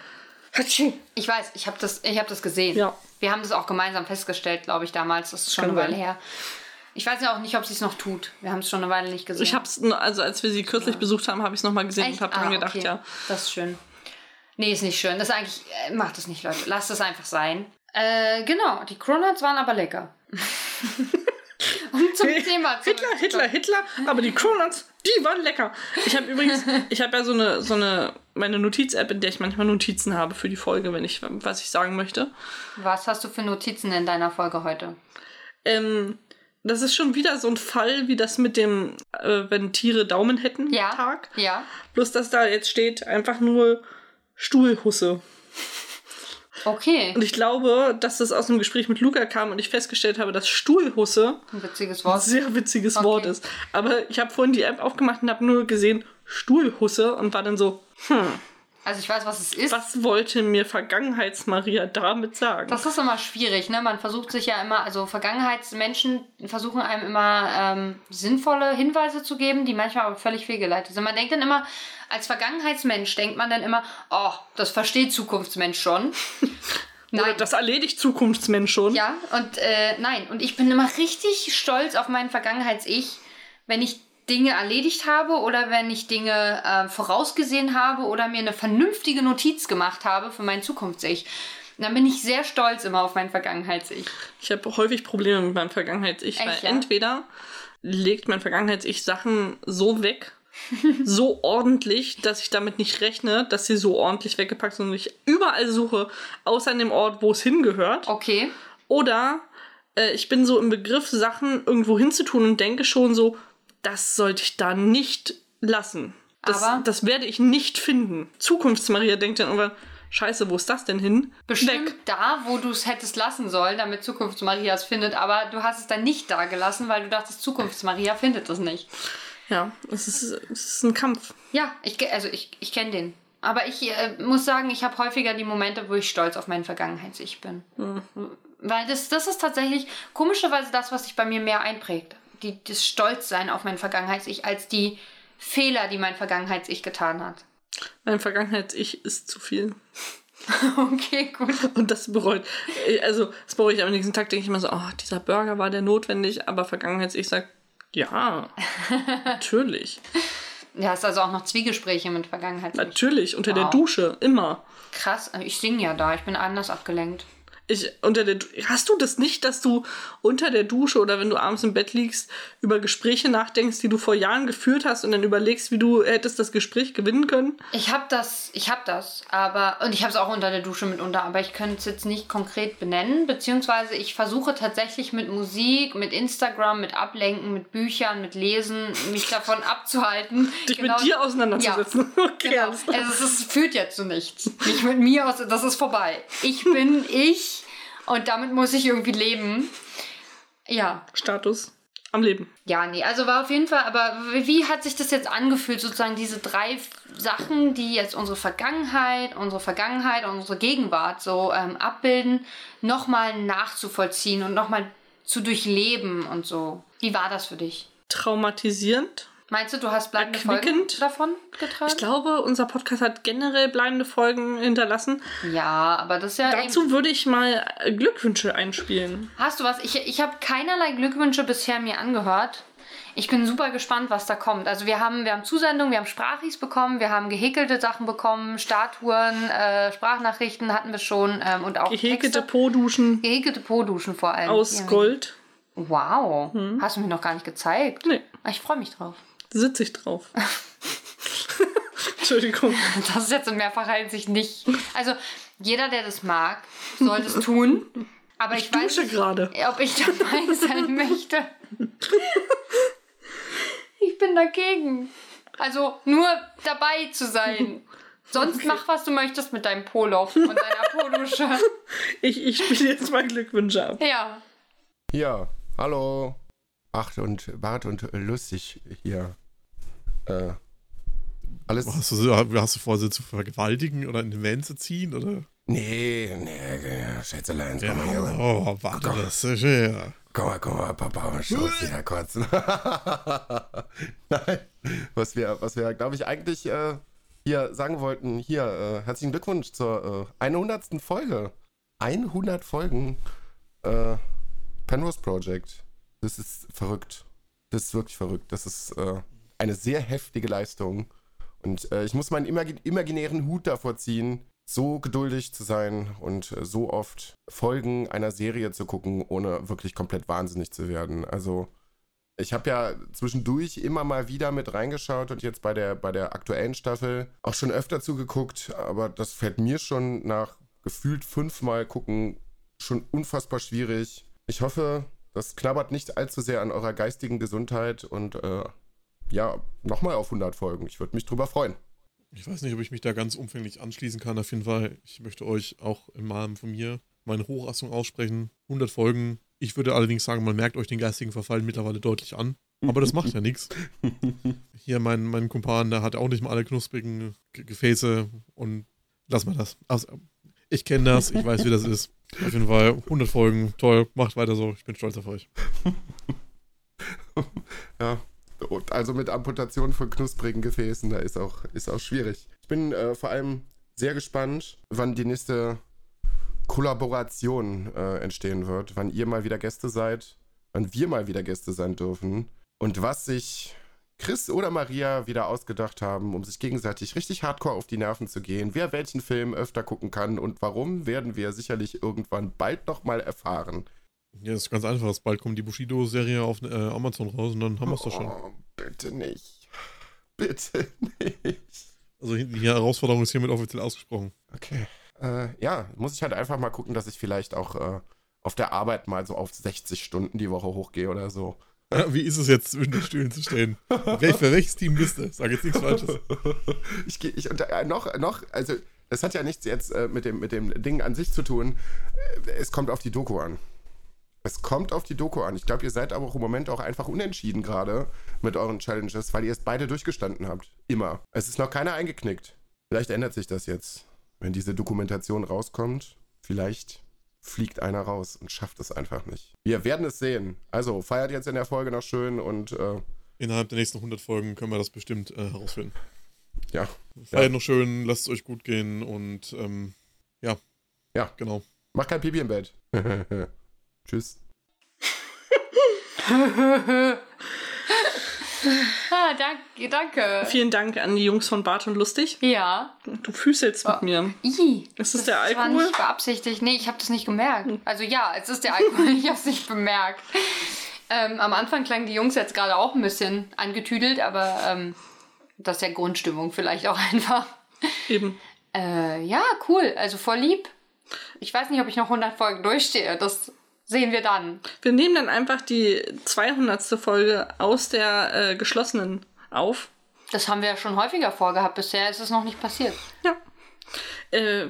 Ich weiß, ich habe das, ich hab das gesehen. Ja. Wir haben das auch gemeinsam festgestellt, glaube ich, damals. Das ist schon Kann eine Weile sein. her. Ich weiß ja auch nicht, ob sie es noch tut. Wir haben es schon eine Weile nicht gesehen. Ich hab's, nur- also als wir sie kürzlich besucht haben, habe ich es nochmal gesehen Echt? und habe dran Ah, gedacht, okay. ja. Das ist schön. Nee, ist nicht schön. Das ist eigentlich, äh, macht es nicht, Leute. Lasst es einfach sein. Äh, genau. Die Cronuts waren aber lecker. um zum Thema zu Hitler, Hitler, Hitler, aber die Cronuts, die waren lecker. Ich habe übrigens, ich habe ja so eine, so eine, meine Notiz-App, in der ich manchmal Notizen habe für die Folge, wenn ich, was ich sagen möchte. Was hast du für Notizen in deiner Folge heute? Ähm, das ist schon wieder so ein Fall wie das mit dem, äh, wenn Tiere Daumen hätten, Ja. Tag. Ja. Bloß, dass da jetzt steht einfach nur Stuhlhusse. Okay. Und ich glaube, dass das aus einem Gespräch mit Luca kam und ich festgestellt habe, dass Stuhlhusse Ein witziges ein Wort. sehr witziges Okay. Wort ist. Aber ich habe vorhin die App aufgemacht und habe nur gesehen Stuhlhusse und war dann so, hm, Also ich weiß, was es ist. was wollte mir Vergangenheits-Maria damit sagen? Das ist immer schwierig, ne? Man versucht sich ja immer, also Vergangenheitsmenschen versuchen einem immer ähm, sinnvolle Hinweise zu geben, die manchmal aber völlig fehlgeleitet sind. Man denkt dann immer, als Vergangenheitsmensch denkt man dann immer, oh, das versteht Zukunftsmensch schon. Oder Nein. das erledigt Zukunftsmensch schon. Ja, und äh, nein. Und ich bin immer richtig stolz auf mein Vergangenheits-Ich, wenn ich Dinge erledigt habe oder wenn ich Dinge äh, vorausgesehen habe oder mir eine vernünftige Notiz gemacht habe für mein Zukunfts-Ich. Dann bin ich sehr stolz immer auf mein Vergangenheits-Ich. Ich habe häufig Probleme mit meinem Vergangenheits-Ich, weil ja? entweder legt mein Vergangenheits-Ich Sachen so weg, so ordentlich, dass ich damit nicht rechne, dass sie so ordentlich weggepackt sind und ich überall suche, außer an dem Ort, wo es hingehört. Okay. Oder äh, ich bin so im Begriff, Sachen irgendwo hinzutun und denke schon so, das sollte ich da nicht lassen. Das, Aber- das werde ich nicht finden. Zukunftsmaria denkt dann irgendwann, scheiße, wo ist das denn hin? Bestimmt Weg. da, wo du es hättest lassen sollen, damit Zukunftsmaria es findet, aber du hast es dann nicht da gelassen, weil du dachtest, Zukunftsmaria findet es nicht. Ja, es ist, es ist ein Kampf. Ja, ich, also ich, ich kenne den. Aber ich äh, muss sagen, ich habe häufiger die Momente, wo ich stolz auf mein Vergangenheits-Ich bin. Weil das, das ist tatsächlich komischerweise das, was sich bei mir mehr einprägt. Die, das Stolzsein auf mein Vergangenheits-Ich als die Fehler, die mein Vergangenheits-Ich getan hat. Mein Vergangenheits-Ich ist zu viel. Okay, gut. Und das bereut. Also, das bereue ich am nächsten Tag, denke ich immer so, oh, dieser Burger war der notwendig, aber Vergangenheits, ich sag, ja, natürlich. Du hast also auch noch Zwiegespräche mit Vergangenheit. Natürlich, unter der Wow. Dusche, immer. Krass, ich singe ja da, ich bin anders abgelenkt. Ich, unter der, hast du das nicht, dass du unter der Dusche oder wenn du abends im Bett liegst, über Gespräche nachdenkst, die du vor Jahren geführt hast und dann überlegst, wie du hättest das Gespräch gewinnen können? Ich hab das, ich hab das, aber und ich habe es auch unter der Dusche mitunter, aber ich könnte es jetzt nicht konkret benennen, beziehungsweise ich versuche tatsächlich mit Musik, mit Instagram, mit Ablenken, mit Büchern, mit Lesen mich davon abzuhalten. Dich Genau- mit dir auseinanderzusetzen. Okay, Genau. Also es ist, führt ja zu nichts. Nicht mit mir aus, das ist vorbei. Ich bin ich und damit muss ich irgendwie leben. Ja, Status am Leben. ja, nee, also war auf jeden Fall, aber wie hat sich das jetzt angefühlt, sozusagen diese drei Sachen, die jetzt unsere Vergangenheit, unsere Vergangenheit und unsere Gegenwart so ähm, abbilden, nochmal nachzuvollziehen und nochmal zu durchleben und so. Wie war das für dich? Traumatisierend. Meinst du, du hast bleibende Folgen davon getragen? Ich glaube, unser Podcast hat generell bleibende Folgen hinterlassen. ja, aber das ist ja Dazu würde ich mal äh, Glückwünsche einspielen. Hast du was? Ich, ich habe keinerlei Glückwünsche bisher mir angehört. Ich bin super gespannt, was da kommt. Also wir haben, wir haben Zusendungen, wir haben Sprachis bekommen, wir haben gehäkelte Sachen bekommen, Statuen, äh, Sprachnachrichten hatten wir schon ähm, und auch Gehäkelte Texte. Po-Duschen Gehäkelte Po-Duschen vor allem. aus Ja. Gold. Wow, hast du mir noch gar nicht gezeigt. Nee, Ich freue mich drauf. Sitze ich drauf. Entschuldigung. Das ist jetzt in mehrfacher Hinsicht nicht. Also jeder, der das mag, soll es tun. Aber ich, weiß Dusche nicht, gerade. ob ich dabei sein möchte. Ich bin dagegen. Also nur dabei zu sein. Sonst mach, was du möchtest mit deinem Polo und deiner Podusche. Ich, ich spiele jetzt mal Glückwünsche ab. Ja. Hier, hallo. Ach, und Bart und lustig hier. Äh, alles. Hast du, hast du vor, sie zu vergewaltigen oder in den Van zu ziehen? Oder? Nee, nee, Schätzelein, komm mal her. Oh, warte, das ist ja. Komm mal, komm mal, Papa, mal Schutz wieder kurz. Nein, was wir, was wir glaube ich, eigentlich äh, hier sagen wollten, hier, äh, herzlichen Glückwunsch zur äh, 100. Folge. 100 Folgen äh, Penrose Project. Das ist verrückt. Das ist wirklich verrückt. Das ist äh, eine sehr heftige Leistung. Und äh, ich muss meinen imagi imaginären Hut davor ziehen, so geduldig zu sein und äh, so oft Folgen einer Serie zu gucken, ohne wirklich komplett wahnsinnig zu werden. Also ich habe ja zwischendurch immer mal wieder mit reingeschaut und jetzt bei der, bei der aktuellen Staffel auch schon öfter zugeguckt, aber das fällt mir schon nach gefühlt fünfmal gucken schon unfassbar schwierig. Ich hoffe, das knabbert nicht allzu sehr an eurer geistigen Gesundheit und äh, ja, nochmal auf 100 Folgen. Ich würde mich drüber freuen. Ich weiß nicht, ob ich mich da ganz umfänglich anschließen kann. Auf jeden Fall, ich möchte euch auch im Namen von mir meine Hochachtung aussprechen. 100 Folgen. Ich würde allerdings sagen, man merkt euch den geistigen Verfall mittlerweile deutlich an. Aber das macht ja nichts. Hier mein, mein Kumpan, der hat auch nicht mal alle knusprigen Ge- Gefäße und lass mal das. Also, ich kenne das, ich weiß, wie das ist. Auf jeden Fall 100 Folgen, toll, macht weiter so. Ich bin stolz auf euch. Ja, also mit Amputation von knusprigen Gefäßen, da ist auch, ist auch schwierig. Ich bin äh, vor allem sehr gespannt, wann die nächste Kollaboration äh, entstehen wird, wann ihr mal wieder Gäste seid, wann wir mal wieder Gäste sein dürfen und was sich Chris oder Maria wieder ausgedacht haben, um sich gegenseitig richtig hardcore auf die Nerven zu gehen. Wer welchen Film öfter gucken kann und warum, werden wir sicherlich irgendwann bald nochmal erfahren. Ja, das ist ganz einfach. Bald kommt die Bushido-Serie auf äh, Amazon raus und dann haben wir es doch schon. Oh, bitte nicht. Bitte nicht. Also die Herausforderung ist hiermit offiziell ausgesprochen. Okay. Äh, ja, muss ich halt einfach mal gucken, dass ich vielleicht auch äh, auf der Arbeit mal so auf 60 Stunden die Woche hochgehe oder so. Wie ist es jetzt, zwischen den Stühlen zu stehen? Welch, für welches Team bist du? Sag jetzt nichts Falsches. ich gehe, ich, und äh, noch, noch, also, das hat ja nichts jetzt äh, mit, dem, mit dem Ding an sich zu tun. Äh, Es kommt auf die Doku an. Es kommt auf die Doku an. Ich glaube, ihr seid aber auch im Moment auch einfach unentschieden gerade mit euren Challenges, weil ihr es beide durchgestanden habt. Immer. Es ist noch keiner eingeknickt. Vielleicht ändert sich das jetzt. Wenn diese Dokumentation rauskommt, vielleicht fliegt einer raus und schafft es einfach nicht. Wir werden es sehen. Also feiert jetzt in der Folge noch schön und äh, Innerhalb der nächsten 100 Folgen können wir das bestimmt äh, herausfinden. ja. Feiert noch schön, lasst es euch gut gehen und ähm, Ja. Ja. Genau. Mach kein Pipi im Bett. Tschüss. Ah, danke, danke. Vielen Dank an die Jungs von Bart und Lustig. Ja. Du füßelst mit mir. I. Ist das der war Alkohol? nicht beabsichtigt. Nee, ich habe das nicht gemerkt. Also ja, es ist der Alkohol, ich habe es nicht bemerkt. Ähm, am Anfang klangen die Jungs jetzt gerade auch ein bisschen angetüdelt, aber ähm, das ist ja Grundstimmung vielleicht auch einfach. Eben. Äh, ja, cool. Also voll lieb. Ich weiß nicht, ob ich noch 100 Folgen durchstehe. Das sehen wir dann. Wir nehmen dann einfach die 200. Folge aus der äh, geschlossenen auf. Das haben wir ja schon häufiger vorgehabt. Bisher ist es noch nicht passiert. Ja. Äh,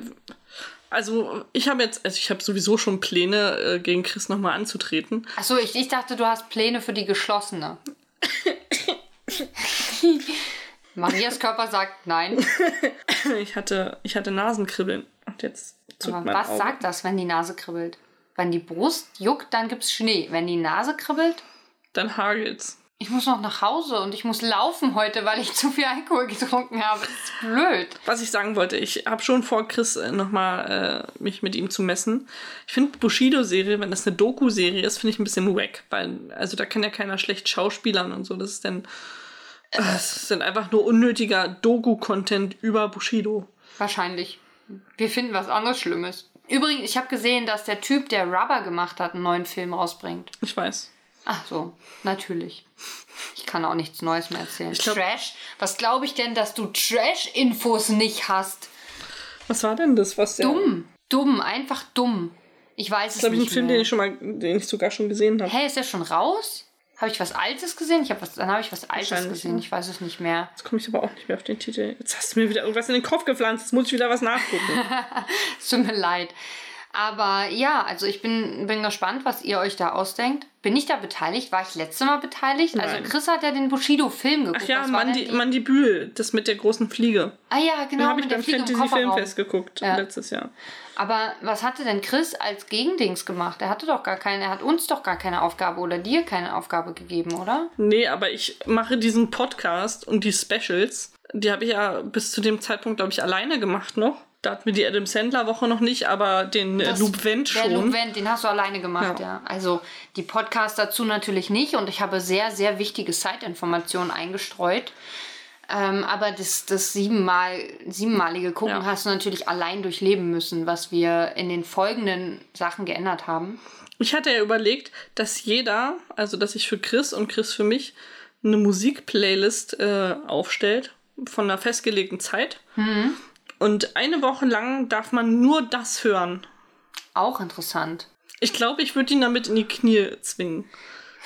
also ich habe jetzt, also ich habe sowieso schon Pläne, äh, gegen Chris nochmal anzutreten. Achso, ich, ich dachte, du hast Pläne für die geschlossene. Marias Körper sagt nein. Ich hatte, ich hatte Nasenkribbeln. Und jetzt zuckt Aber mein was Auge. sagt das, wenn die Nase kribbelt? Wenn die Brust juckt, dann gibt's Schnee. Wenn die Nase kribbelt, Dann hagelt's. ich muss noch nach Hause und ich muss laufen heute, weil ich zu viel Alkohol getrunken habe. Das ist blöd. Was ich sagen wollte, ich habe schon vor, Chris äh, nochmal äh, mich mit ihm zu messen. Ich finde Bushido-Serie, wenn das eine Doku-Serie ist, finde ich ein bisschen wack, weil also da kann ja keiner schlecht schauspielern und so. Das ist dann äh, das ist dann einfach nur unnötiger Doku-Content über Bushido. Wahrscheinlich. Wir finden was anderes Schlimmes. Übrigens, ich habe gesehen, dass der Typ, der Rubber gemacht hat, einen neuen Film rausbringt. Ich weiß. Ach so, natürlich. Ich kann auch nichts Neues mehr erzählen. glaub- Trash? Was glaube ich denn, dass du Trash-Infos nicht hast? Was war denn das, was der. Dumm. Dumm, einfach dumm. Ich weiß es Das glaube ich nicht einen Film, mehr. den ich schon mal, den ich sogar schon gesehen habe. Hä, ist der schon raus? Habe ich was Altes gesehen? Ich hab was, dann habe ich was Altes gesehen. Ich weiß es nicht mehr. Jetzt komme ich aber auch nicht mehr auf den Titel. Jetzt hast du mir wieder irgendwas in den Kopf gepflanzt. Jetzt muss ich wieder was nachgucken. Es tut mir leid. Aber ja, also ich bin, bin gespannt, was ihr euch da ausdenkt. Bin ich da beteiligt? War ich letzte Mal beteiligt? Nein. Also Chris hat ja den Bushido-Film geguckt. Ach ja, Mandi, die- Mandibül, das mit der großen Fliege. Ah ja, Den genau. habe ich beim Fliege im Fantasy Kofferraum. Filmfest geguckt Ja. letztes Jahr. Aber was hatte denn Chris als Gegendings gemacht? Er hatte doch gar keine, er hat uns doch gar keine Aufgabe oder dir keine Aufgabe gegeben, oder? Nee, aber ich mache diesen Podcast und die Specials, die habe ich ja bis zu dem Zeitpunkt, glaube ich, alleine gemacht noch. Da hatten wir die Adam Sandler Woche noch nicht, aber den äh, Das- Loop Vent Der schon. Luke Wendt, den hast du alleine gemacht, ja. Ja. Also die Podcasts dazu natürlich nicht und ich habe sehr, sehr wichtige Side-Informationen eingestreut. Ähm, aber das, das siebenmal, siebenmalige Gucken Ja. hast du natürlich allein durchleben müssen, was wir in den folgenden Sachen geändert haben. Ich hatte ja überlegt, dass jeder, also dass ich für Chris und Chris für mich eine Musikplaylist äh, aufstellt von einer festgelegten Zeit. Mhm. Und eine Woche lang darf man nur das hören. Auch interessant. Ich glaube, ich würde ihn damit in die Knie zwingen.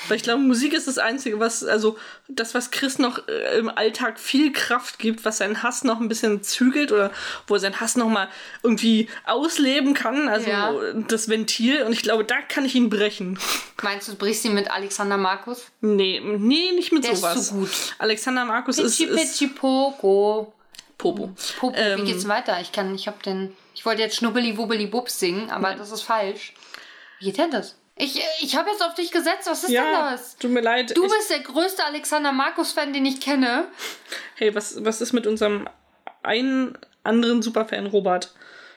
Weil ich glaube, Musik ist das Einzige, was, also das, was Chris noch äh, im Alltag viel Kraft gibt, was seinen Hass noch ein bisschen zügelt oder wo er seinen Hass noch mal irgendwie ausleben kann, also Ja. das Ventil. Und ich glaube, da kann ich ihn brechen. Meinst du, du brichst ihn mit Alexander Markus? Nee, nee, nicht mit Der ist sowas. zu gut. Alexander Markus ist, Pitschi, ist Pitschi, Pogo. Popo. Popo, Ähm, wie geht's weiter? Ich kann, ich hab den, ich wollte jetzt Schnubbeli Wubbeli Bubs singen, aber das ist falsch. Wie geht denn das? Ich, ich habe jetzt auf dich gesetzt, was ist denn Ja, das? tut mir leid. Du bist der größte Alexander Markus-Fan, den ich kenne. hey, was, was ist mit unserem einen anderen Superfan Robert,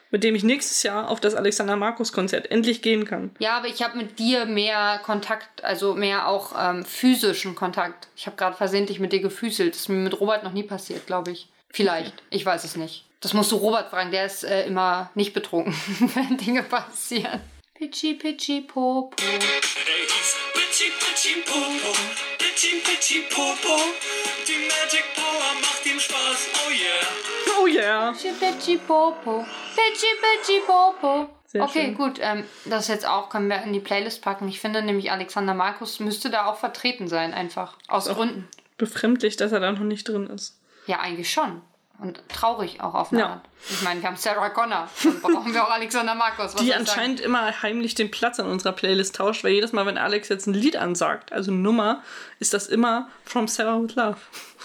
mit dem ich nächstes Jahr auf das Alexander Markus Konzert endlich gehen kann? Ja, aber ich habe mit dir mehr Kontakt, also mehr auch ähm, physischen Kontakt. Ich habe gerade versehentlich mit dir gefüßelt. Das ist mir mit Robert noch nie passiert, glaube ich. Vielleicht. Ich weiß es nicht. Das musst du Robert fragen. Der ist äh, immer nicht betrunken, wenn Dinge passieren. Pitschi, Pitschi, Popo. Pitchy Pitchy Popo, Pitchy Pitchy Popo. Die Magic Power macht ihm Spaß, oh yeah. Oh yeah. Pitschi, Pitschi, Popo. Pitschi, Pitschi, Popo. Sehr okay, schön. gut. Ähm, das jetzt auch können wir in die Playlist packen. Ich finde nämlich, Alexander Markus müsste da auch vertreten sein, einfach. Aus Gründen. Befremdlich, dass er da noch nicht drin ist. Ja, eigentlich schon. Und traurig auch auf eine Ja. Art. Ich meine, wir haben Sarah Connor. Dann brauchen wir auch Alexander Markus. Die anscheinend immer heimlich den Platz an unserer Playlist tauscht, weil jedes Mal, wenn Alex jetzt ein Lied ansagt, also eine Nummer, ist das immer From Sarah with Love.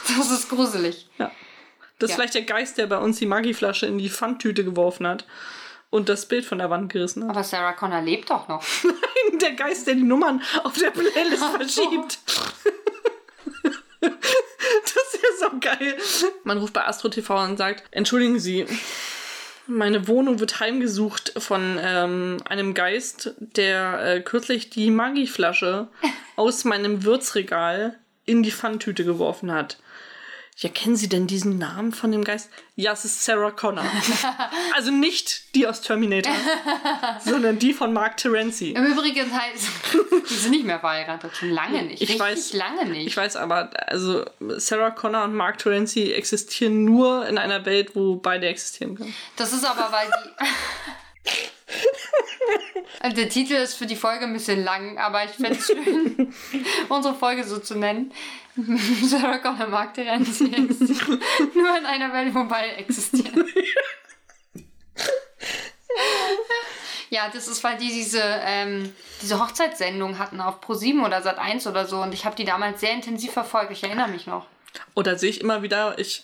sagen? Das ist gruselig. Ja. Das ist Ja. vielleicht der Geist, der bei uns die Maggi-Flasche in die Pfandtüte geworfen hat und das Bild von der Wand gerissen hat. Aber Sarah Connor lebt doch noch. Der Geist, der die Nummern auf der Playlist verschiebt. Das ist so geil. Man ruft bei Astro TV und sagt, entschuldigen Sie, Meine Wohnung wird heimgesucht von ähm, einem Geist, der äh, kürzlich die Magieflasche aus meinem Würzregal in die Pfanntüte geworfen hat. Ja, kennen Sie denn diesen Namen von dem Geist? Ja, es ist Sarah Connor. also nicht die aus Terminator, sondern die von Mark Terenzi. Im Übrigen heißt, die sind nicht mehr verheiratet, schon lange nicht. Ich Richtig weiß- lange nicht. Ich weiß aber, also Sarah Connor und Mark Terenzi existieren nur in einer Welt, wo beide existieren können. Das ist aber, weil die. Also der Titel ist für die Folge ein bisschen lang, aber ich fände es schön, unsere Folge so zu nennen. Sarah Connor mag Terenzi existieren. Nur in einer Welt, wo beide existieren. Ja, das ist, weil die diese, ähm, diese Hochzeitssendung hatten auf Pro7 oder Sat1 oder so und ich habe die damals sehr intensiv verfolgt. Ich erinnere mich noch. Oder sehe ich immer wieder, ich,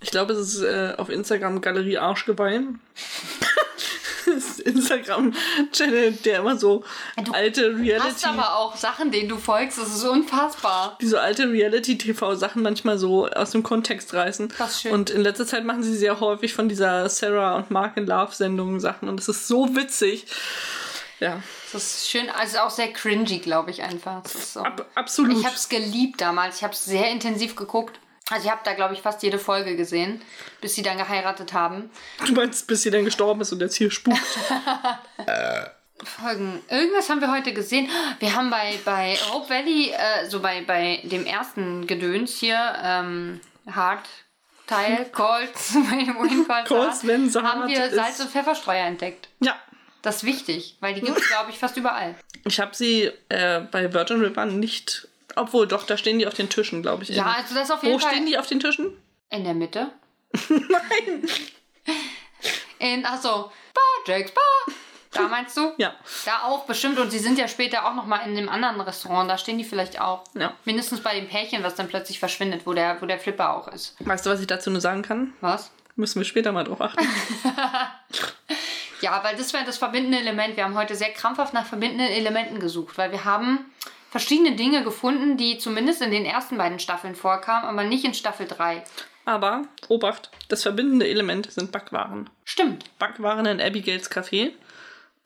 ich glaube, es ist äh, auf Instagram Galerie Arschgeweih. Das Instagram-Channel, der immer so alte Hast Reality, aber auch Sachen, denen du folgst, das ist unfassbar. die so alte Reality-TV-Sachen manchmal so aus dem Kontext reißen. Das ist schön. Und in letzter Zeit machen sie sehr häufig von dieser Sarah und Mark in Love-Sendung Sachen. Und es ist so witzig. Ja, Das ist schön, also auch sehr cringy, glaube ich einfach. Das so. ab, absolut. Ich habe es geliebt damals. Ich habe es sehr intensiv geguckt. Also ich habe da, glaube ich, fast jede Folge gesehen, bis sie dann geheiratet haben. du meinst, bis sie dann gestorben ist und jetzt hier spukt. Folgen. Irgendwas haben wir heute gesehen. Wir haben bei, bei Hope Valley, äh, so bei, bei dem ersten Gedöns hier, ähm, Hard Teil, Colts, wohin Colts, Colts, wenn sie haben wir ist. Salz- und Pfefferstreuer entdeckt. ja, Das ist wichtig, weil die gibt es, glaube ich, fast überall. Ich habe sie äh, bei Virgin River nicht. Obwohl, doch, da stehen die auf den Tischen, glaube ich. Ja, also das ist auf jeden Wo Fall stehen die auf den Tischen? in der Mitte. Nein. In, achso, Bar, Jake's Bar. Da meinst du? Ja. Da auch bestimmt. Und sie sind ja später auch noch mal in dem anderen Restaurant. Da stehen die vielleicht auch. Ja. Mindestens bei dem Pärchen, was dann plötzlich verschwindet, wo der, wo der Flipper auch ist. Weißt du, was ich dazu nur sagen kann? Was? Müssen wir später mal drauf achten. Ja, weil das wäre das verbindende Element. Wir haben heute sehr krampfhaft nach verbindenden Elementen gesucht, weil wir haben verschiedene Dinge gefunden, die zumindest in den ersten beiden Staffeln vorkamen, aber nicht in Staffel 3. Aber, Obacht, das verbindende Element sind Backwaren. Stimmt. Backwaren in Abigails Café.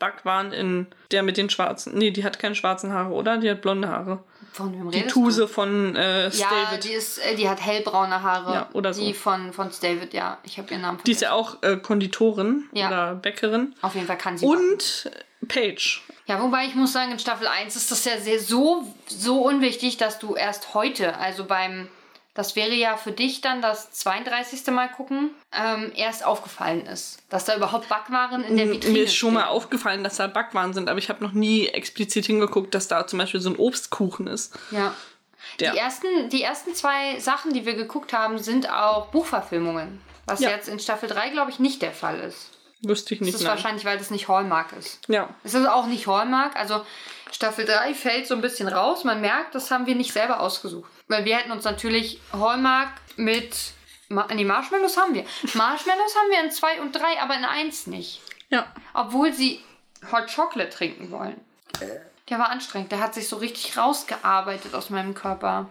Backwaren in der mit den schwarzen. Nee, die hat keine schwarzen Haare, oder? Die hat blonde Haare. Von wem Die redest Tuse du? von äh, Ja, David. die, ist, äh, die hat hellbraune Haare. Ja, oder so. Die von, von David, ja. Ich habe ihren Namen Die ist ja auch äh, Konditorin Ja. oder Bäckerin. Auf jeden Fall kann sie. backen. Und Paige. Ja, wobei ich muss sagen, in Staffel 1 ist das ja sehr so, so unwichtig, dass du erst heute, also beim, das wäre ja für dich dann das 32. Mal gucken, ähm, erst aufgefallen ist. Dass da überhaupt Backwaren in der Vitrine Mir ist schon mal aufgefallen, dass da Backwaren sind, aber ich habe noch nie explizit hingeguckt, dass da zum Beispiel so ein Obstkuchen ist. Ja. Der- Die, ersten, die ersten zwei Sachen, die wir geguckt haben, sind auch Buchverfilmungen. Was Ja. jetzt in Staffel 3, glaube ich, nicht der Fall ist. Wüsste ich Das nicht. ist nein. wahrscheinlich, weil das nicht Hallmark ist. Ja. Es ist auch nicht Hallmark. Also Staffel 3 fällt so ein bisschen raus. Man merkt, das haben wir nicht selber ausgesucht. Weil wir hätten uns natürlich Hallmark mit. Ma nee, Marshmallows haben wir. Marshmallows haben wir in 2 und 3, aber in 1 nicht. Ja. Obwohl sie Hot Chocolate trinken wollen. Der war anstrengend. Der hat sich so richtig rausgearbeitet aus meinem Körper.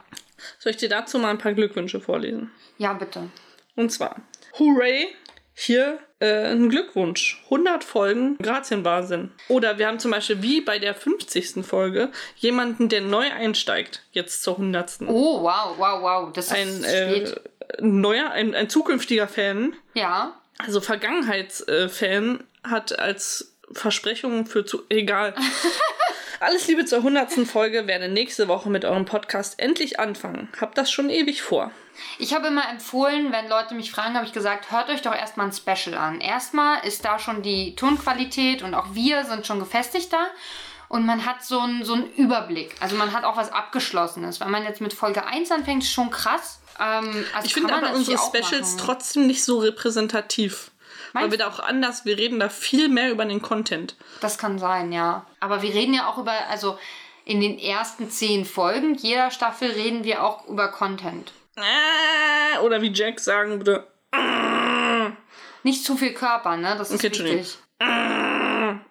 Soll ich dir dazu mal ein paar Glückwünsche vorlesen? Ja, bitte. Und zwar, hooray, hier äh, ein Glückwunsch. 100 Folgen Grazienwahnsinn. Oder wir haben zum Beispiel wie bei der 50. Folge jemanden, der neu einsteigt, jetzt zur 100. Oh, wow, wow, wow. Das ist Ein äh, neuer, ein, ein zukünftiger Fan, Ja. also Vergangenheitsfan, hat als Versprechung für zu. Egal. Alles Liebe zur 100. Folge, werde nächste Woche mit eurem Podcast endlich anfangen. Hab das schon ewig vor. Ich habe immer empfohlen, wenn Leute mich fragen, habe ich gesagt, hört euch doch erstmal ein Special an. Erstmal ist da schon die Tonqualität und auch wir sind schon gefestigt da. Und man hat so einen, so einen Überblick. Also man hat auch was Abgeschlossenes. Wenn man jetzt mit Folge 1 anfängt, ist schon krass. Ähm, also Ich finde aber unsere Specials machen. trotzdem nicht so repräsentativ. Weil Meinst wir da auch anders, wir reden da viel mehr über den Content. Das kann sein, ja. Aber wir reden ja auch über, also in den ersten zehn Folgen jeder Staffel reden wir auch über Content. Äh, Oder wie Jack sagen würde. Nicht zu viel Körper, ne? Das ist Okay, wichtig.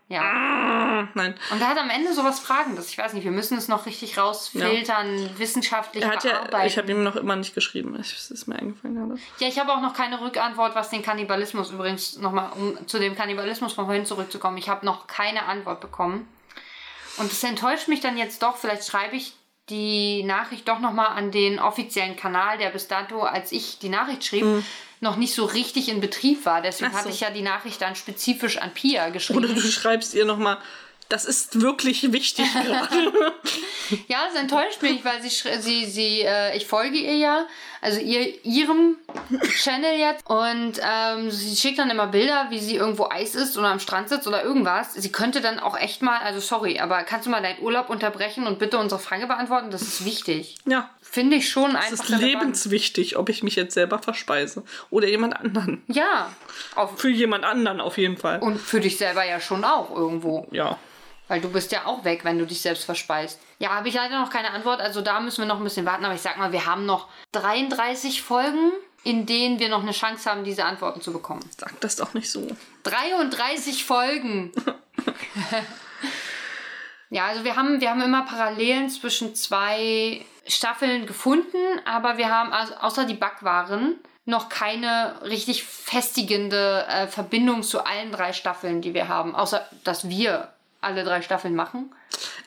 Ja. Ah, Nein. Und er hat am Ende sowas Fragendes. Ich weiß nicht, wir müssen es noch richtig rausfiltern, wissenschaftlich Er hat ja, bearbeiten. ich habe ihm noch immer nicht geschrieben. Ich, es ist mir eingefallen gerade. Ja, ich habe auch noch keine Rückantwort, was den Kannibalismus übrigens nochmal, um zu dem Kannibalismus von vorhin zurückzukommen. Ich habe noch keine Antwort bekommen. Und das enttäuscht mich dann jetzt doch. Vielleicht schreibe ich die Nachricht doch nochmal an den offiziellen Kanal, der bis dato, als ich die Nachricht schrieb, noch nicht so richtig in Betrieb war. Deswegen so. hatte ich ja die Nachricht dann spezifisch an Pia geschrieben. Oder du schreibst ihr nochmal, das ist wirklich wichtig gerade. Ja, es enttäuscht mich, weil sie, sie, sie äh, ich folge ihr ja, also ihr, ihrem Channel jetzt. Und ähm, sie schickt dann immer Bilder, wie sie irgendwo Eis isst oder am Strand sitzt oder irgendwas. Sie könnte dann auch echt mal, also sorry, aber kannst du mal deinen Urlaub unterbrechen und bitte unsere Frage beantworten? Das ist wichtig. ja, Finde ich schon es einfach ist relevant. lebenswichtig, ob ich mich jetzt selber verspeise. Oder jemand anderen. Ja, Für jemand anderen auf jeden Fall. und für dich selber ja schon auch irgendwo. Ja. Weil du bist ja auch weg, wenn du dich selbst verspeist. Ja, habe ich leider noch keine Antwort. Also da müssen wir noch ein bisschen warten. Aber ich sag mal, wir haben noch 33 Folgen, in denen wir noch eine Chance haben, diese Antworten zu bekommen. Sag das doch nicht so. 33 Folgen! ja, also wir haben, wir haben immer Parallelen zwischen zwei Staffeln gefunden, aber wir haben also außer die Backwaren noch keine richtig festigende äh, Verbindung zu allen drei Staffeln, die wir haben. Außer, dass wir alle drei Staffeln machen.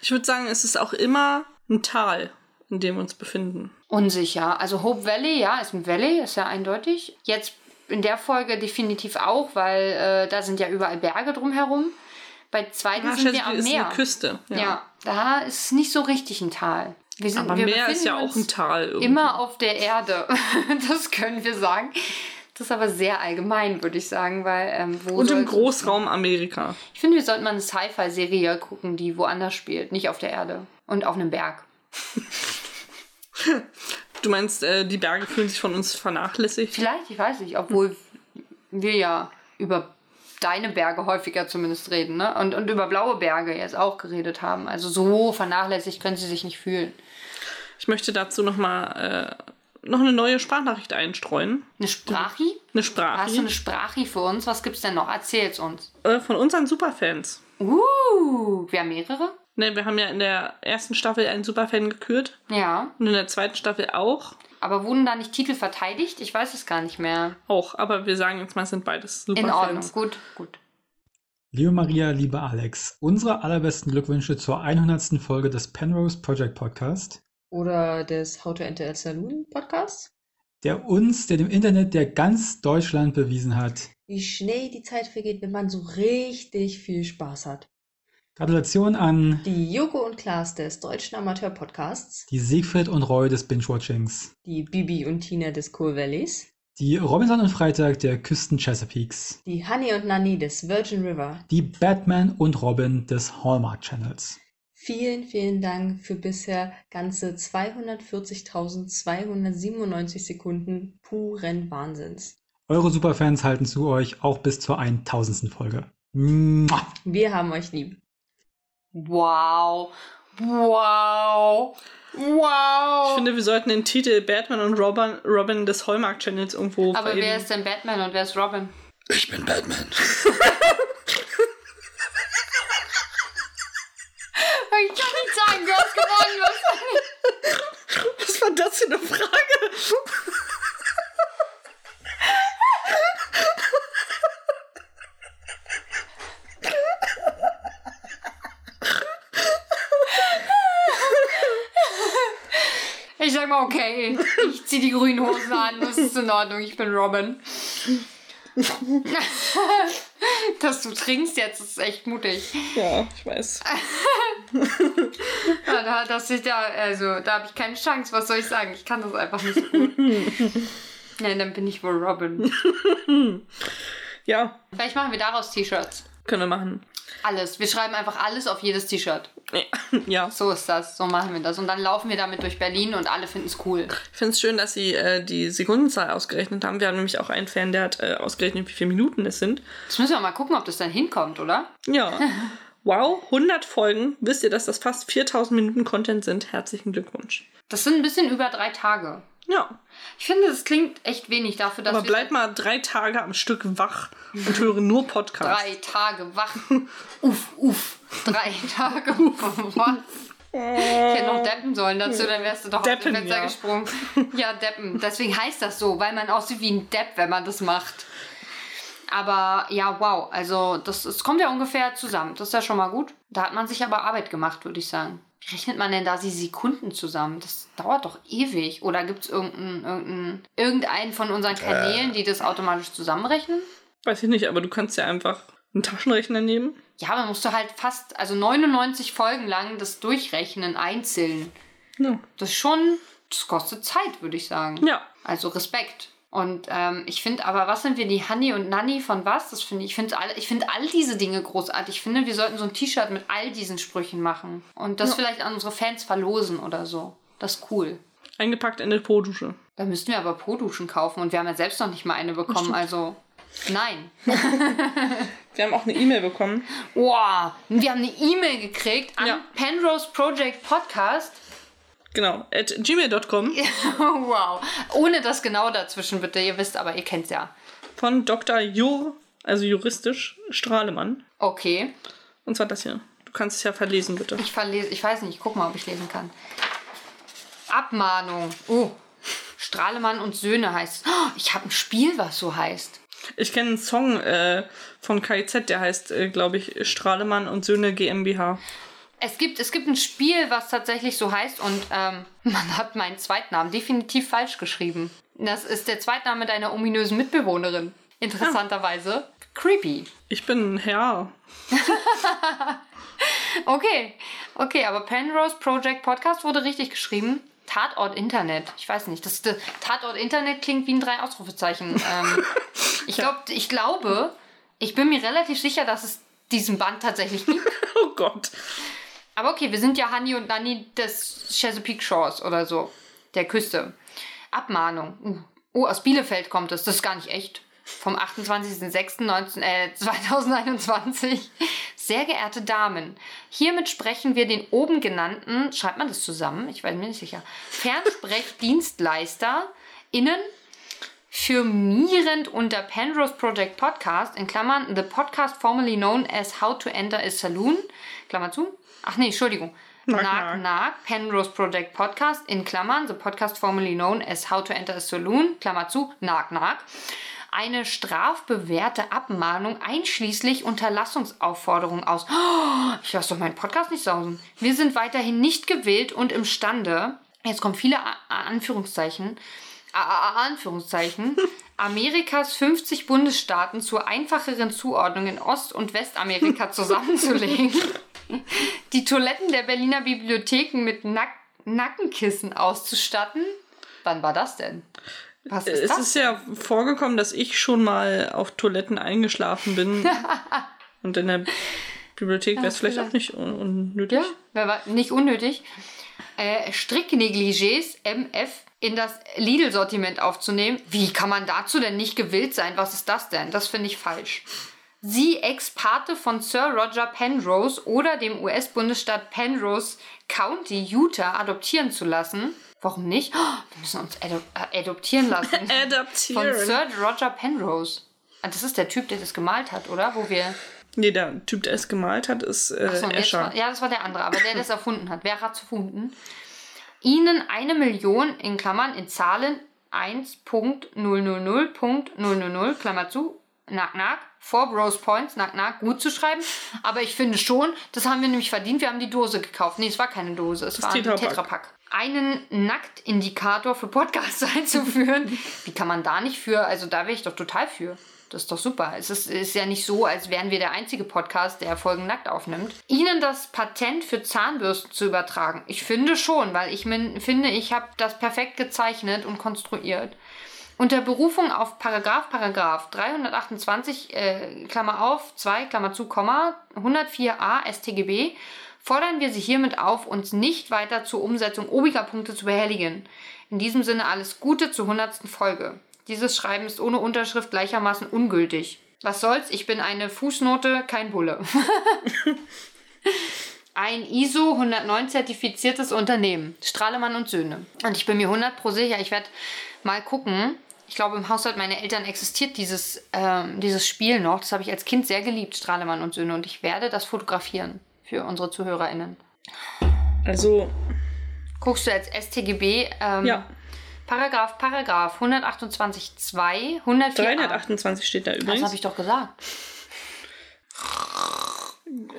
Ich würde sagen, es ist auch immer ein Tal, in dem wir uns befinden. Unsicher. Also Hope Valley, ja, ist ein Valley, ist ja eindeutig. Jetzt in der Folge definitiv auch, weil äh, da sind ja überall Berge drumherum. Bei zweiten Ah, sind wir am ist Meer. eine Küste. Ja. da ist nicht so richtig ein Tal. Wir sind, Aber wir Meer ist ja auch ein Tal. Irgendwie. Immer auf der Erde. das können wir sagen. Das ist aber sehr allgemein, würde ich sagen, weil ähm, wo Und im Großraum Amerika. Ich finde, wir sollten mal eine Sci-Fi-Serie gucken, die woanders spielt, nicht auf der Erde und auf einem Berg. Du meinst, äh, die Berge fühlen sich von uns vernachlässigt? Vielleicht, ich weiß nicht, obwohl wir ja über deine Berge häufiger zumindest reden, ne? Und, und über blaue Berge jetzt auch geredet haben. Also so vernachlässigt können sie sich nicht fühlen. Ich möchte dazu nochmal äh, noch eine neue Sprachnachricht einstreuen. Eine Sprachi? Eine Hast du eine Sprache Sprachi für uns? Was gibt's denn noch? Erzähl's uns. äh, von unseren Superfans. Uh, wir haben mehrere? Ne, wir haben ja in der ersten Staffel einen Superfan gekürt Ja. und in der zweiten Staffel auch. Aber wurden da nicht Titel verteidigt? Ich weiß es gar nicht mehr. Auch, aber wir sagen jetzt mal, es sind beides In Ordnung. Superfans. Gut, gut. Liebe Maria, liebe Alex, unsere allerbesten Glückwünsche zur 100. Folge des Penrose Project Podcast, Oder des How to Enter a Saloon Podcasts. der uns, der dem Internet, der ganz Deutschland bewiesen hat. Wie schnell die Zeit vergeht, wenn man so richtig viel Spaß hat. Gratulation an Die Joko und Klaas des Deutschen Amateur-Podcasts. die Siegfried und Roy des Binge-Watchings, Die Bibi und Tina des Cool Valleys. die Robinson und Freitag der Küsten Chesapeakes, Die Honey und Nanny des Virgin River. die Batman und Robin des Hallmark Channels. Vielen, vielen Dank für bisher ganze 240.297 Sekunden puren Wahnsinns. Eure Superfans halten zu euch auch bis zur 1000. Folge. Mua. Wir haben euch lieb. Wow. Wow. Ich Wow. finde, wir sollten den Titel Batman und Robin, Robin des Hallmark Channels irgendwo Aber wer verewigen. ist denn Batman und wer ist Robin? Ich bin Batman. Ich du hast gewonnen. Was? Was war das für eine Frage? Ich sag mal, okay. Ich zieh die grünen Hosen an. Das ist in Ordnung. Ich bin Robin. Dass du trinkst jetzt, ist echt mutig. Ja, ich weiß. Ja, da, das ist ja, also, da habe ich keine Chance. Was soll ich sagen? Ich kann das einfach nicht gut. Nein, dann bin ich wohl Robin. Ja, Vielleicht machen wir daraus T-Shirts. können wir machen. Alles. Wir schreiben einfach alles auf jedes T-Shirt. Ja, So ist das. So machen wir das. Und dann laufen wir damit durch Berlin und alle finden es cool. ich finde es schön, dass sie äh, die Sekundenzahl ausgerechnet haben. Wir haben nämlich auch einen Fan, der hat äh, ausgerechnet, wie viele Minuten es sind. Jetzt müssen wir mal gucken, ob das dann hinkommt, oder? Ja. Wow, 100 Folgen. Wisst ihr, dass das fast 4000 Minuten Content sind? Herzlichen Glückwunsch. Das sind ein bisschen über drei Tage. Ja. Ich finde, das klingt echt wenig dafür, dass Aber bleib mal drei Tage am Stück wach und höre nur Podcasts. drei Tage wach. uff, uff. Drei Tage wach. Ich hätte noch deppen sollen dazu, dann wärst du doch Deppen, aus dem Fenster ja. gesprungen. Ja, deppen. Deswegen heißt das so, weil man aussieht wie ein Depp, wenn man das macht. Aber ja, wow. Also, das, das kommt ja ungefähr zusammen. Das ist ja schon mal gut. Da hat man sich aber Arbeit gemacht, würde ich sagen. Wie rechnet man denn da die Sekunden zusammen? Das dauert doch ewig. Oder gibt es irgendeinen, irgendeinen, irgendeinen von unseren Kanälen, die das automatisch zusammenrechnen? Weiß ich nicht, aber du kannst ja einfach einen Taschenrechner nehmen. Ja, aber musst du halt fast, also 99 Folgen lang das durchrechnen, einzeln. Ja. Das ist schon, das kostet Zeit, würde ich sagen. Ja. Also Respekt. Und ähm, ich finde aber, was sind wir, die Hanni und Nanni von was? Das finde ich, ich finde all, ich finde all diese Dinge großartig. Ich finde, wir sollten so ein T-Shirt mit all diesen Sprüchen machen. Und das Ja. vielleicht an unsere Fans verlosen oder so. Das ist cool. Eingepackt in eine Po-Dusche. Da müssten wir aber Po-Duschen kaufen und wir haben ja selbst noch nicht mal eine bekommen. Also, nein. Wir haben auch eine E-Mail bekommen. Wow, wir haben eine E-Mail gekriegt an Ja. Penrose Project Podcast. Genau. At gmail.com wow. Ohne das genau dazwischen, bitte. Ihr wisst aber, ihr kennt's ja. von Dr. Jur, also juristisch, Strahlemann. Okay. Und zwar das hier. Du kannst es ja verlesen, bitte. Ich verlese, ich weiß nicht, ich guck mal, ob ich lesen kann. Abmahnung. Oh. Strahlemann und Söhne heißt. Oh, ich habe ein Spiel, was so heißt. Ich kenne einen Song äh, von KIZ, der heißt, äh, glaube ich, Strahlemann und Söhne GmbH. Es gibt, es gibt ein Spiel, was tatsächlich so heißt und ähm, man hat meinen Zweitnamen definitiv falsch geschrieben. Das ist der Zweitname deiner ominösen Mitbewohnerin. Interessanterweise. Creepy. Ich bin ein Herr. Okay, okay, aber Penrose Project Podcast wurde richtig geschrieben. Tatort Internet. Ich weiß nicht. Das, das Tatort Internet klingt wie ein drei Ausrufezeichen. Ähm, ich, glaub, ich glaube, ich bin mir relativ sicher, dass es diesen Band tatsächlich gibt. Oh Gott. Aber okay, wir sind ja Hanni und Nanni des Chesapeake Shores oder so. Der Küste. Abmahnung. Uh. Oh, aus Bielefeld kommt es. Das ist gar nicht echt. Vom 28.06.19, äh, 2021. Sehr geehrte Damen, hiermit sprechen wir den oben genannten, schreibt man das zusammen? Ich bin mir nicht sicher. Fernsprechdienstleister innen firmierend unter Penrose Project Podcast, in Klammern, the podcast formerly known as How to Enter a Saloon, Klammer zu. Ach nee, Entschuldigung. Knock, Knock, Penrose Project Podcast, in Klammern, the podcast formerly known as How to Enter a Saloon, Klammer zu, knock, knock. Eine strafbewährte Abmahnung einschließlich Unterlassungsaufforderung aus. Oh, ich lasse doch meinen Podcast nicht sausen. Wir sind weiterhin nicht gewillt und imstande, jetzt kommen viele Anführungszeichen, Anführungszeichen, Amerikas 50 Bundesstaaten zur einfacheren Zuordnung in Ost- und Westamerika zusammenzulegen, die Toiletten der Berliner Bibliotheken mit Nack Nackenkissen auszustatten. Wann war das denn? Was ist Es das? ist ja vorgekommen, dass ich schon mal auf Toiletten eingeschlafen bin. Und in der Bibliothek wäre es vielleicht auch nicht un unnötig. Ja, war nicht unnötig. Äh, Stricknegligés MF in das Lidl-Sortiment aufzunehmen. Wie kann man dazu denn nicht gewillt sein? Was ist das denn? Das finde ich falsch. Sie Ex-Pate von Sir Roger Penrose oder dem US-Bundesstaat Penrose County, Utah, adoptieren zu lassen. Warum nicht? Oh, wir müssen uns ado äh, adoptieren lassen. Von Adaptieren. Sir Roger Penrose. Ah, Das ist der Typ, der das gemalt hat, oder? Wo wir. Nee, der Typ, der es gemalt hat, ist äh, jetzt Escher. war, ja, das war der andere, aber der, der es erfunden hat. Wer hat's erfunden? Ihnen eine Million in Klammern in Zahlen 1.000.000, Klammer zu, nack, nack, four Rose Points, nack, nack, gut zu schreiben. Aber ich finde schon, das haben wir nämlich verdient. Wir haben die Dose gekauft. Nee, es war keine Dose, es war ein Tetrapack. Tetrapack. Einen Nacktindikator für Podcasts einzuführen. Wie kann man da nicht für? Also da wäre ich doch total für. Das ist doch super. Es ist, ist ja nicht so, als wären wir der einzige Podcast, der Folgen nackt aufnimmt. Ihnen das Patent für Zahnbürsten zu übertragen. Ich finde schon, weil ich min, finde, ich habe das perfekt gezeichnet und konstruiert. Unter Berufung auf Paragraph, Paragraph 328, äh, Klammer auf, 2, Klammer zu, Komma, 104a StGB, fordern wir Sie hiermit auf, uns nicht weiter zur Umsetzung obiger Punkte zu behelligen. In diesem Sinne alles Gute zur 100. Folge. Dieses Schreiben ist ohne Unterschrift gleichermaßen ungültig. Was soll's, ich bin eine Fußnote, kein Bulle. ein ISO 109 zertifiziertes Unternehmen. Strahlemann und Söhne. Und ich bin mir 100 pro sicher, ich werde mal gucken. Ich glaube, im Haushalt meiner Eltern existiert dieses, ähm, dieses Spiel noch. Das habe ich als Kind sehr geliebt, Strahlemann und Söhne. Und ich werde das fotografieren für unsere ZuhörerInnen. Also, Guckst du als StGB, ähm, ja, Paragraph, Paragraph 128.2, 104. 328 steht da Das übrigens. habe ich doch gesagt.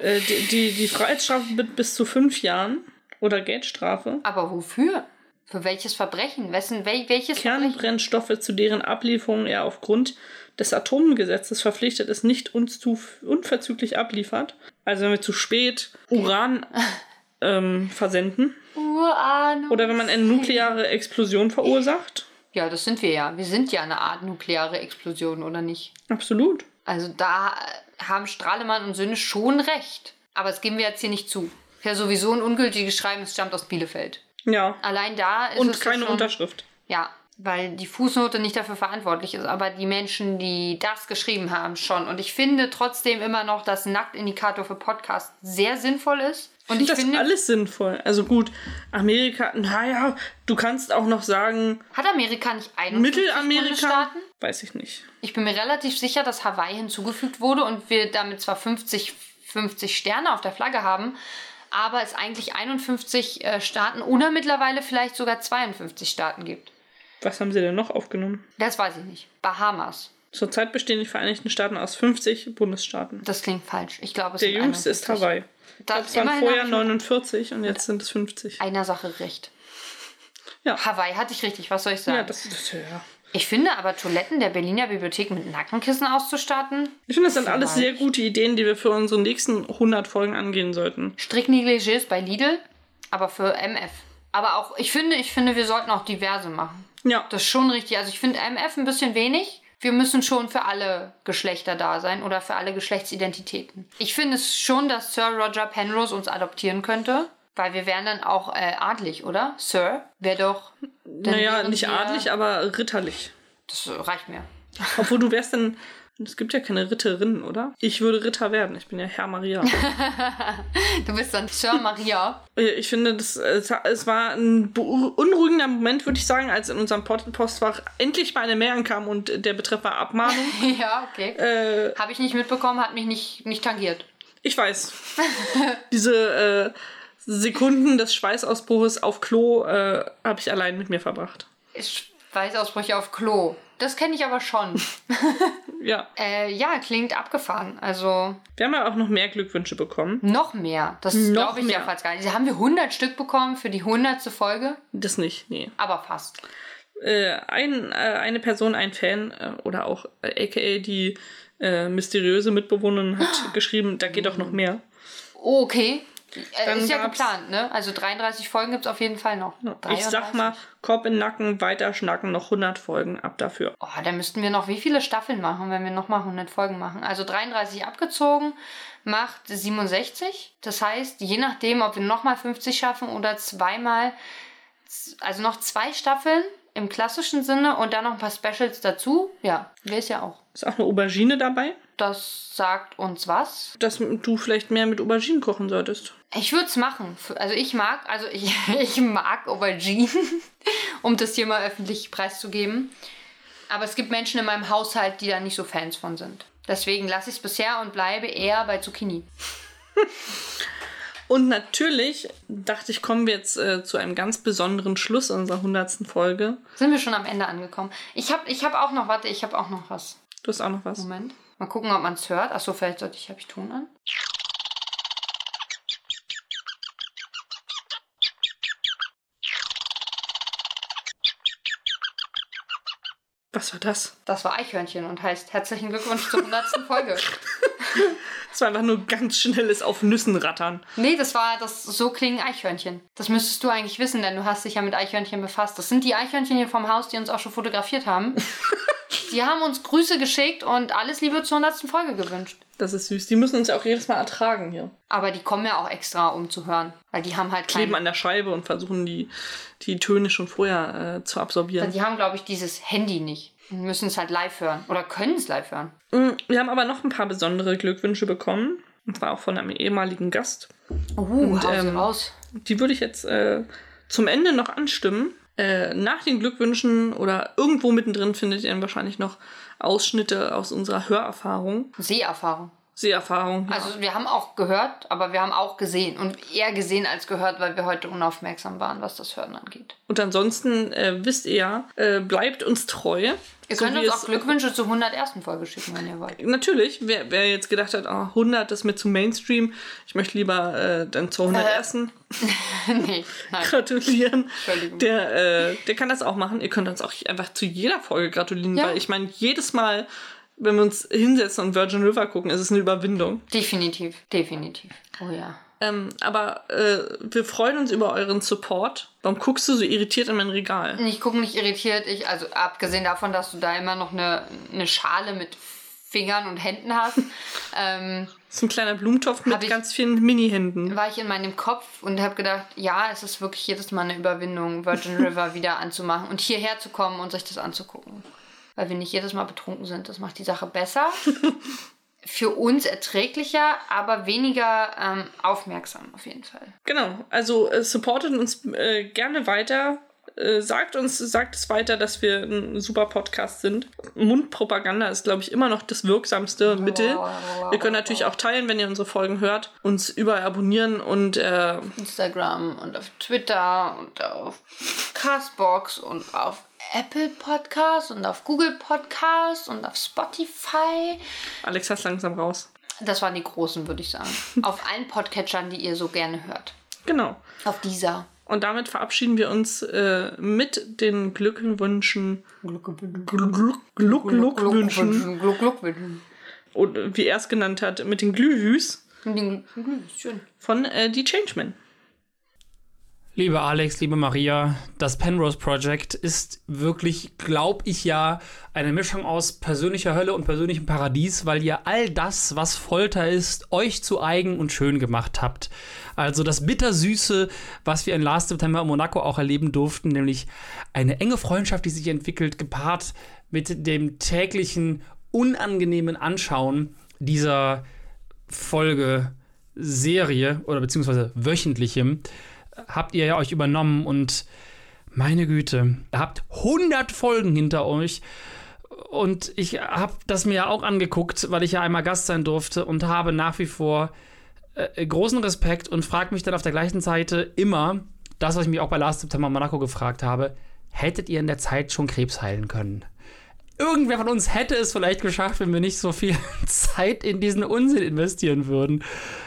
Äh, die, die, die Freiheitsstrafe mit bis zu fünf Jahren oder Geldstrafe. Aber wofür? Für welches Verbrechen? Wessen, wel, welches Verbrechen? Kernbrennstoffe, zu deren Ablieferung er aufgrund des Atomgesetzes verpflichtet ist, nicht uns zu unverzüglich abliefert. Also wenn wir zu spät Uran ähm, versenden Uran. oder wenn man eine nukleare Explosion verursacht. Ja, das sind wir ja. Wir sind ja eine Art nukleare Explosion, oder nicht? Absolut. Also da haben Strahlemann und Söhne schon recht. Aber das geben wir jetzt hier nicht zu. Ja, sowieso ein ungültiges Schreiben, es stammt aus Bielefeld. Ja. Allein da ist Und es keine schon, Unterschrift. Ja, weil die Fußnote nicht dafür verantwortlich ist, aber die Menschen, die das geschrieben haben, schon. Und ich finde trotzdem immer noch, dass ein Naktindikator für Podcast sehr sinnvoll ist. Und ich das finde, alles sinnvoll. Also gut, Amerika, naja, du kannst auch noch sagen, hat Amerika nicht 51 Mittelamerika, weiß ich nicht. Ich bin mir relativ sicher, dass Hawaii hinzugefügt wurde und wir damit zwar 50, 50 Sterne auf der Flagge haben, aber es eigentlich 51 äh, Staaten oder mittlerweile vielleicht sogar 52 Staaten gibt. Was haben sie denn noch aufgenommen? Das weiß ich nicht. Bahamas. Zurzeit bestehen die Vereinigten Staaten aus 50 Bundesstaaten. Das klingt falsch. Ich glaube, es Der jüngste ist 51. Hawaii. Das Es waren vorher habe ich 49 und jetzt sind es 50. einer Sache recht. Ja. Hawaii hatte ich richtig, was soll ich sagen? Ja, das, das ja. ich finde aber Toiletten der Berliner Bibliothek mit Nackenkissen auszustatten, Ich finde, das sind alles sehr gute Ideen, die wir für unsere nächsten 100 Folgen angehen sollten. Stricknegligés bei Lidl, aber für MF. Aber auch, ich finde, ich finde, wir sollten auch diverse machen. Ja, Das ist schon richtig. Also ich finde MF ein bisschen wenig. Wir müssen schon für alle Geschlechter da sein oder für alle Geschlechtsidentitäten. Ich finde es schon, dass Sir Roger Penrose uns adoptieren könnte, weil wir wären dann auch äh, adlig, oder? Sir wäre doch. naja, nicht adlig, aber ritterlich. Das reicht mir. Obwohl du wärst dann. Es gibt ja keine Ritterinnen, oder? Ich würde Ritter werden. Ich bin ja Herr Maria. Du bist dann Sir Maria. Ich finde, das, es war ein beunruhigender Moment, würde ich sagen, als in unserem Post- Postfach endlich mal eine Mail ankam und der Betreff war Abmahnung. ja, okay. äh, Habe ich nicht mitbekommen, hat mich nicht, nicht tangiert. ich weiß. Diese äh, Sekunden des Schweißausbruches auf Klo äh, habe ich allein mit mir verbracht. Schweißausbrüche auf Klo. Das kenne ich aber schon. Ja. äh, ja, klingt abgefahren. Also Wir haben ja auch noch mehr Glückwünsche bekommen. noch mehr. Das glaube ich mehr. ja fast gar nicht. Haben wir 100 Stück bekommen für die 100. Folge? Das nicht, nee. Aber fast. Äh, ein, äh, eine Person, ein Fan äh, oder auch äh, aka die äh, mysteriöse Mitbewohnerin hat geschrieben, da geht auch noch mehr. Oh, okay. Äh, Dann ist ja geplant, ne? Also 33 Folgen gibt es auf jeden Fall noch. Ich sag 33. mal, Kopf in Nacken, weiter schnacken, noch 100 Folgen ab dafür. Oh, da müssten wir noch wie viele Staffeln machen, wenn wir nochmal 100 Folgen machen? Also 33 abgezogen macht 67. Das heißt, je nachdem, ob wir nochmal 50 schaffen oder zweimal, also noch zwei Staffeln im klassischen Sinne und dann noch ein paar Specials dazu. Ja, wäre es ja auch. Ist auch eine Aubergine dabei, Das sagt uns was. dass du vielleicht mehr mit Auberginen kochen solltest. Ich würde es machen. Also ich mag, also ich, ich mag Auberginen, um das hier mal öffentlich preiszugeben. Aber es gibt Menschen in meinem Haushalt, die da nicht so Fans von sind. Deswegen lasse ich es bisher und bleibe eher bei Zucchini. Und natürlich dachte ich, kommen wir jetzt äh, zu einem ganz besonderen Schluss unserer 100. Folge. Sind wir schon am Ende angekommen? Ich habe ich hab auch noch, warte, ich habe auch noch was. Du hast auch noch was. Moment. Mal gucken, ob man es hört. Achso, vielleicht sollte ich, habe ich Ton an. Was war das? Das war Eichhörnchen und heißt herzlichen Glückwunsch zur 100. Folge. Das war einfach nur ganz schnelles auf Nüssen rattern. Nee, das war das so klingen Eichhörnchen. Das müsstest du eigentlich wissen, denn du hast dich ja mit Eichhörnchen befasst. Das sind die Eichhörnchen hier vom Haus, die uns auch schon fotografiert haben. die haben uns Grüße geschickt und alles Liebe zur 100. Folge gewünscht. Das ist süß. Die müssen uns ja auch jedes Mal ertragen hier. Aber die kommen ja auch extra, um zu hören. Weil die haben halt Kleben an der Scheibe und versuchen die, die Töne schon vorher äh, zu absorbieren. Die haben, glaube ich, dieses Handy nicht. Und müssen es halt live hören. Oder können es live hören. Mm, Wir haben aber noch ein paar besondere Glückwünsche bekommen. Und zwar auch von einem ehemaligen Gast. Uh, Und, ähm, raus. Die würde ich jetzt äh, zum Ende noch anstimmen. Äh, nach den Glückwünschen oder irgendwo mittendrin findet ihr dann wahrscheinlich noch Ausschnitte aus unserer Hörerfahrung. Seherfahrung. Seherfahrung. Ja. Also wir haben auch gehört, aber wir haben auch gesehen. Und eher gesehen als gehört, weil wir heute unaufmerksam waren, was das Hören angeht. Und ansonsten äh, wisst ihr ja, äh, bleibt uns treu. Ihr So könnt uns auch Glückwünsche zur 101. Folge schicken, wenn ihr wollt. Natürlich, wer, wer jetzt gedacht hat, ah, 100 ist mir zu Mainstream, ich möchte lieber äh, dann zur 101. nee, nein. gratulieren, der, äh, der kann das auch machen. Ihr könnt uns auch einfach zu jeder Folge gratulieren, Ja. weil ich meine, jedes Mal, wenn wir uns hinsetzen und Virgin River gucken, ist es eine Überwindung. Definitiv, definitiv. Oh ja. Ähm, aber äh, wir freuen uns über euren Support. Warum guckst du so irritiert in mein Regal? Ich gucke nicht irritiert. Ich, also abgesehen davon, dass du da immer noch eine, eine Schale mit Fingern und Händen hast, ähm, Das ist ein kleiner Blumentopf mit ich- ganz vielen Mini-Händen. war ich in meinem Kopf und habe gedacht, ja, es ist wirklich jedes Mal eine Überwindung, Virgin River wieder anzumachen und hierher zu kommen und sich das anzugucken. Weil wir nicht jedes Mal betrunken sind. Das macht die Sache besser. Für uns erträglicher, aber weniger ähm, aufmerksam auf jeden Fall. Genau, also äh, supportet uns äh, gerne weiter. Äh, sagt uns, sagt es weiter, dass wir ein super Podcast sind. Mundpropaganda ist, glaube ich, immer noch das wirksamste Mittel. Ihr könnt natürlich auch teilen, wenn ihr unsere Folgen hört, uns überall abonnieren und äh, Instagram und auf Twitter und auf Castbox und auf Apple Podcast und auf Google Podcast und auf Spotify. Alex hast langsam raus. Das waren die großen, würde ich sagen. auf allen Podcatchern, die ihr so gerne hört. Genau. Auf dieser. Und damit verabschieden wir uns äh, mit den Glückwünschen. Glückwünschen. Gluck, Gluck, wünschen. Und wie er es genannt hat, mit den Glühwüs Schön. von äh, die Changeman. Liebe Alex, liebe Maria, das Penrose Project ist wirklich, glaube ich ja, eine Mischung aus persönlicher Hölle und persönlichem Paradies, weil ihr all das, was Folter ist, euch zu eigen und schön gemacht habt. Also das Bittersüße, was wir in Last September in Monaco auch erleben durften, nämlich eine enge Freundschaft, die sich entwickelt, gepaart mit dem täglichen, unangenehmen Anschauen dieser Folge, Serie oder beziehungsweise wöchentlichem habt ihr ja euch übernommen und meine Güte, ihr habt 100 Folgen hinter euch und ich habe das mir ja auch angeguckt, weil ich ja einmal Gast sein durfte und habe nach wie vor äh, großen Respekt und frage mich dann auf der gleichen Seite immer, das, was ich mich auch bei Last September Monaco gefragt habe, hättet ihr in der Zeit schon Krebs heilen können? Irgendwer von uns hätte es vielleicht geschafft, wenn wir nicht so viel Zeit in diesen Unsinn investieren würden.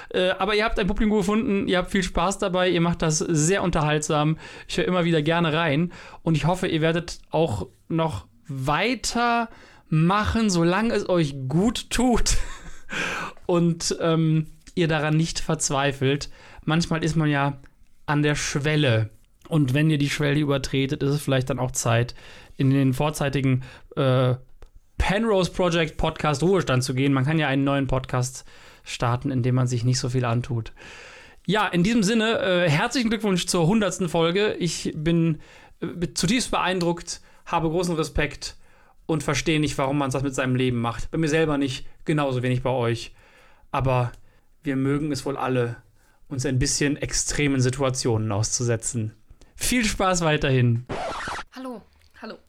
Äh, aber ihr habt ein Publikum gefunden, ihr habt viel Spaß dabei, ihr macht das sehr unterhaltsam. Ich höre immer wieder gerne rein und ich hoffe, ihr werdet auch noch weiter machen, solange es euch gut tut und ähm, ihr daran nicht verzweifelt. Manchmal ist man ja an der Schwelle. Und wenn ihr die Schwelle übertretet, ist es vielleicht dann auch Zeit, in den vorzeitigen äh, Penrose Project Podcast Ruhestand zu gehen. Man kann ja einen neuen Podcast starten, in dem man sich nicht so viel antut. Ja, in diesem Sinne, äh, herzlichen Glückwunsch zur 100. Folge. Ich bin äh, zutiefst beeindruckt, habe großen Respekt und verstehe nicht, warum man das mit seinem Leben macht. Bei mir selber nicht, genauso wenig bei euch. Aber wir mögen es wohl alle, uns ein bisschen extremen Situationen auszusetzen. Viel Spaß weiterhin. Hallo.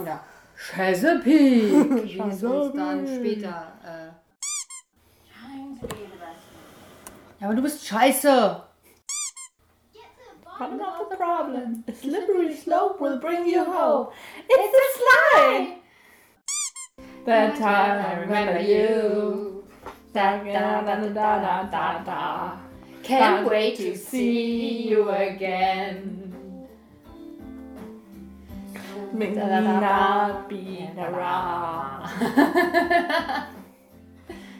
Oder Chesapeake. Wie es uns dann später. Äh. Ja, aber du bist scheiße. But not the problem. A slippery slope will bring you home. It's a slide. That time I remember you. Da, da, da, da, da, da, da. Can't wait to see you again. Make Da, da, da, da. be around.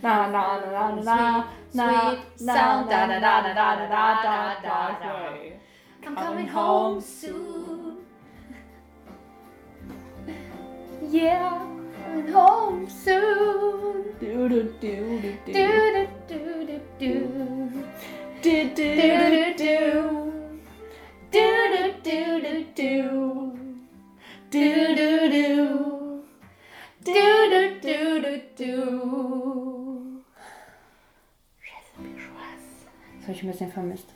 Na na na na na na Sweet sound. na Da, da, da, da, da, da, da, da. I'm Coming home home soon. Yeah, coming home soon. Do do do do Do do do do do do. do do Do do do do do do do do. do do do Do do do do do. Das habe ich ein bisschen vermisst.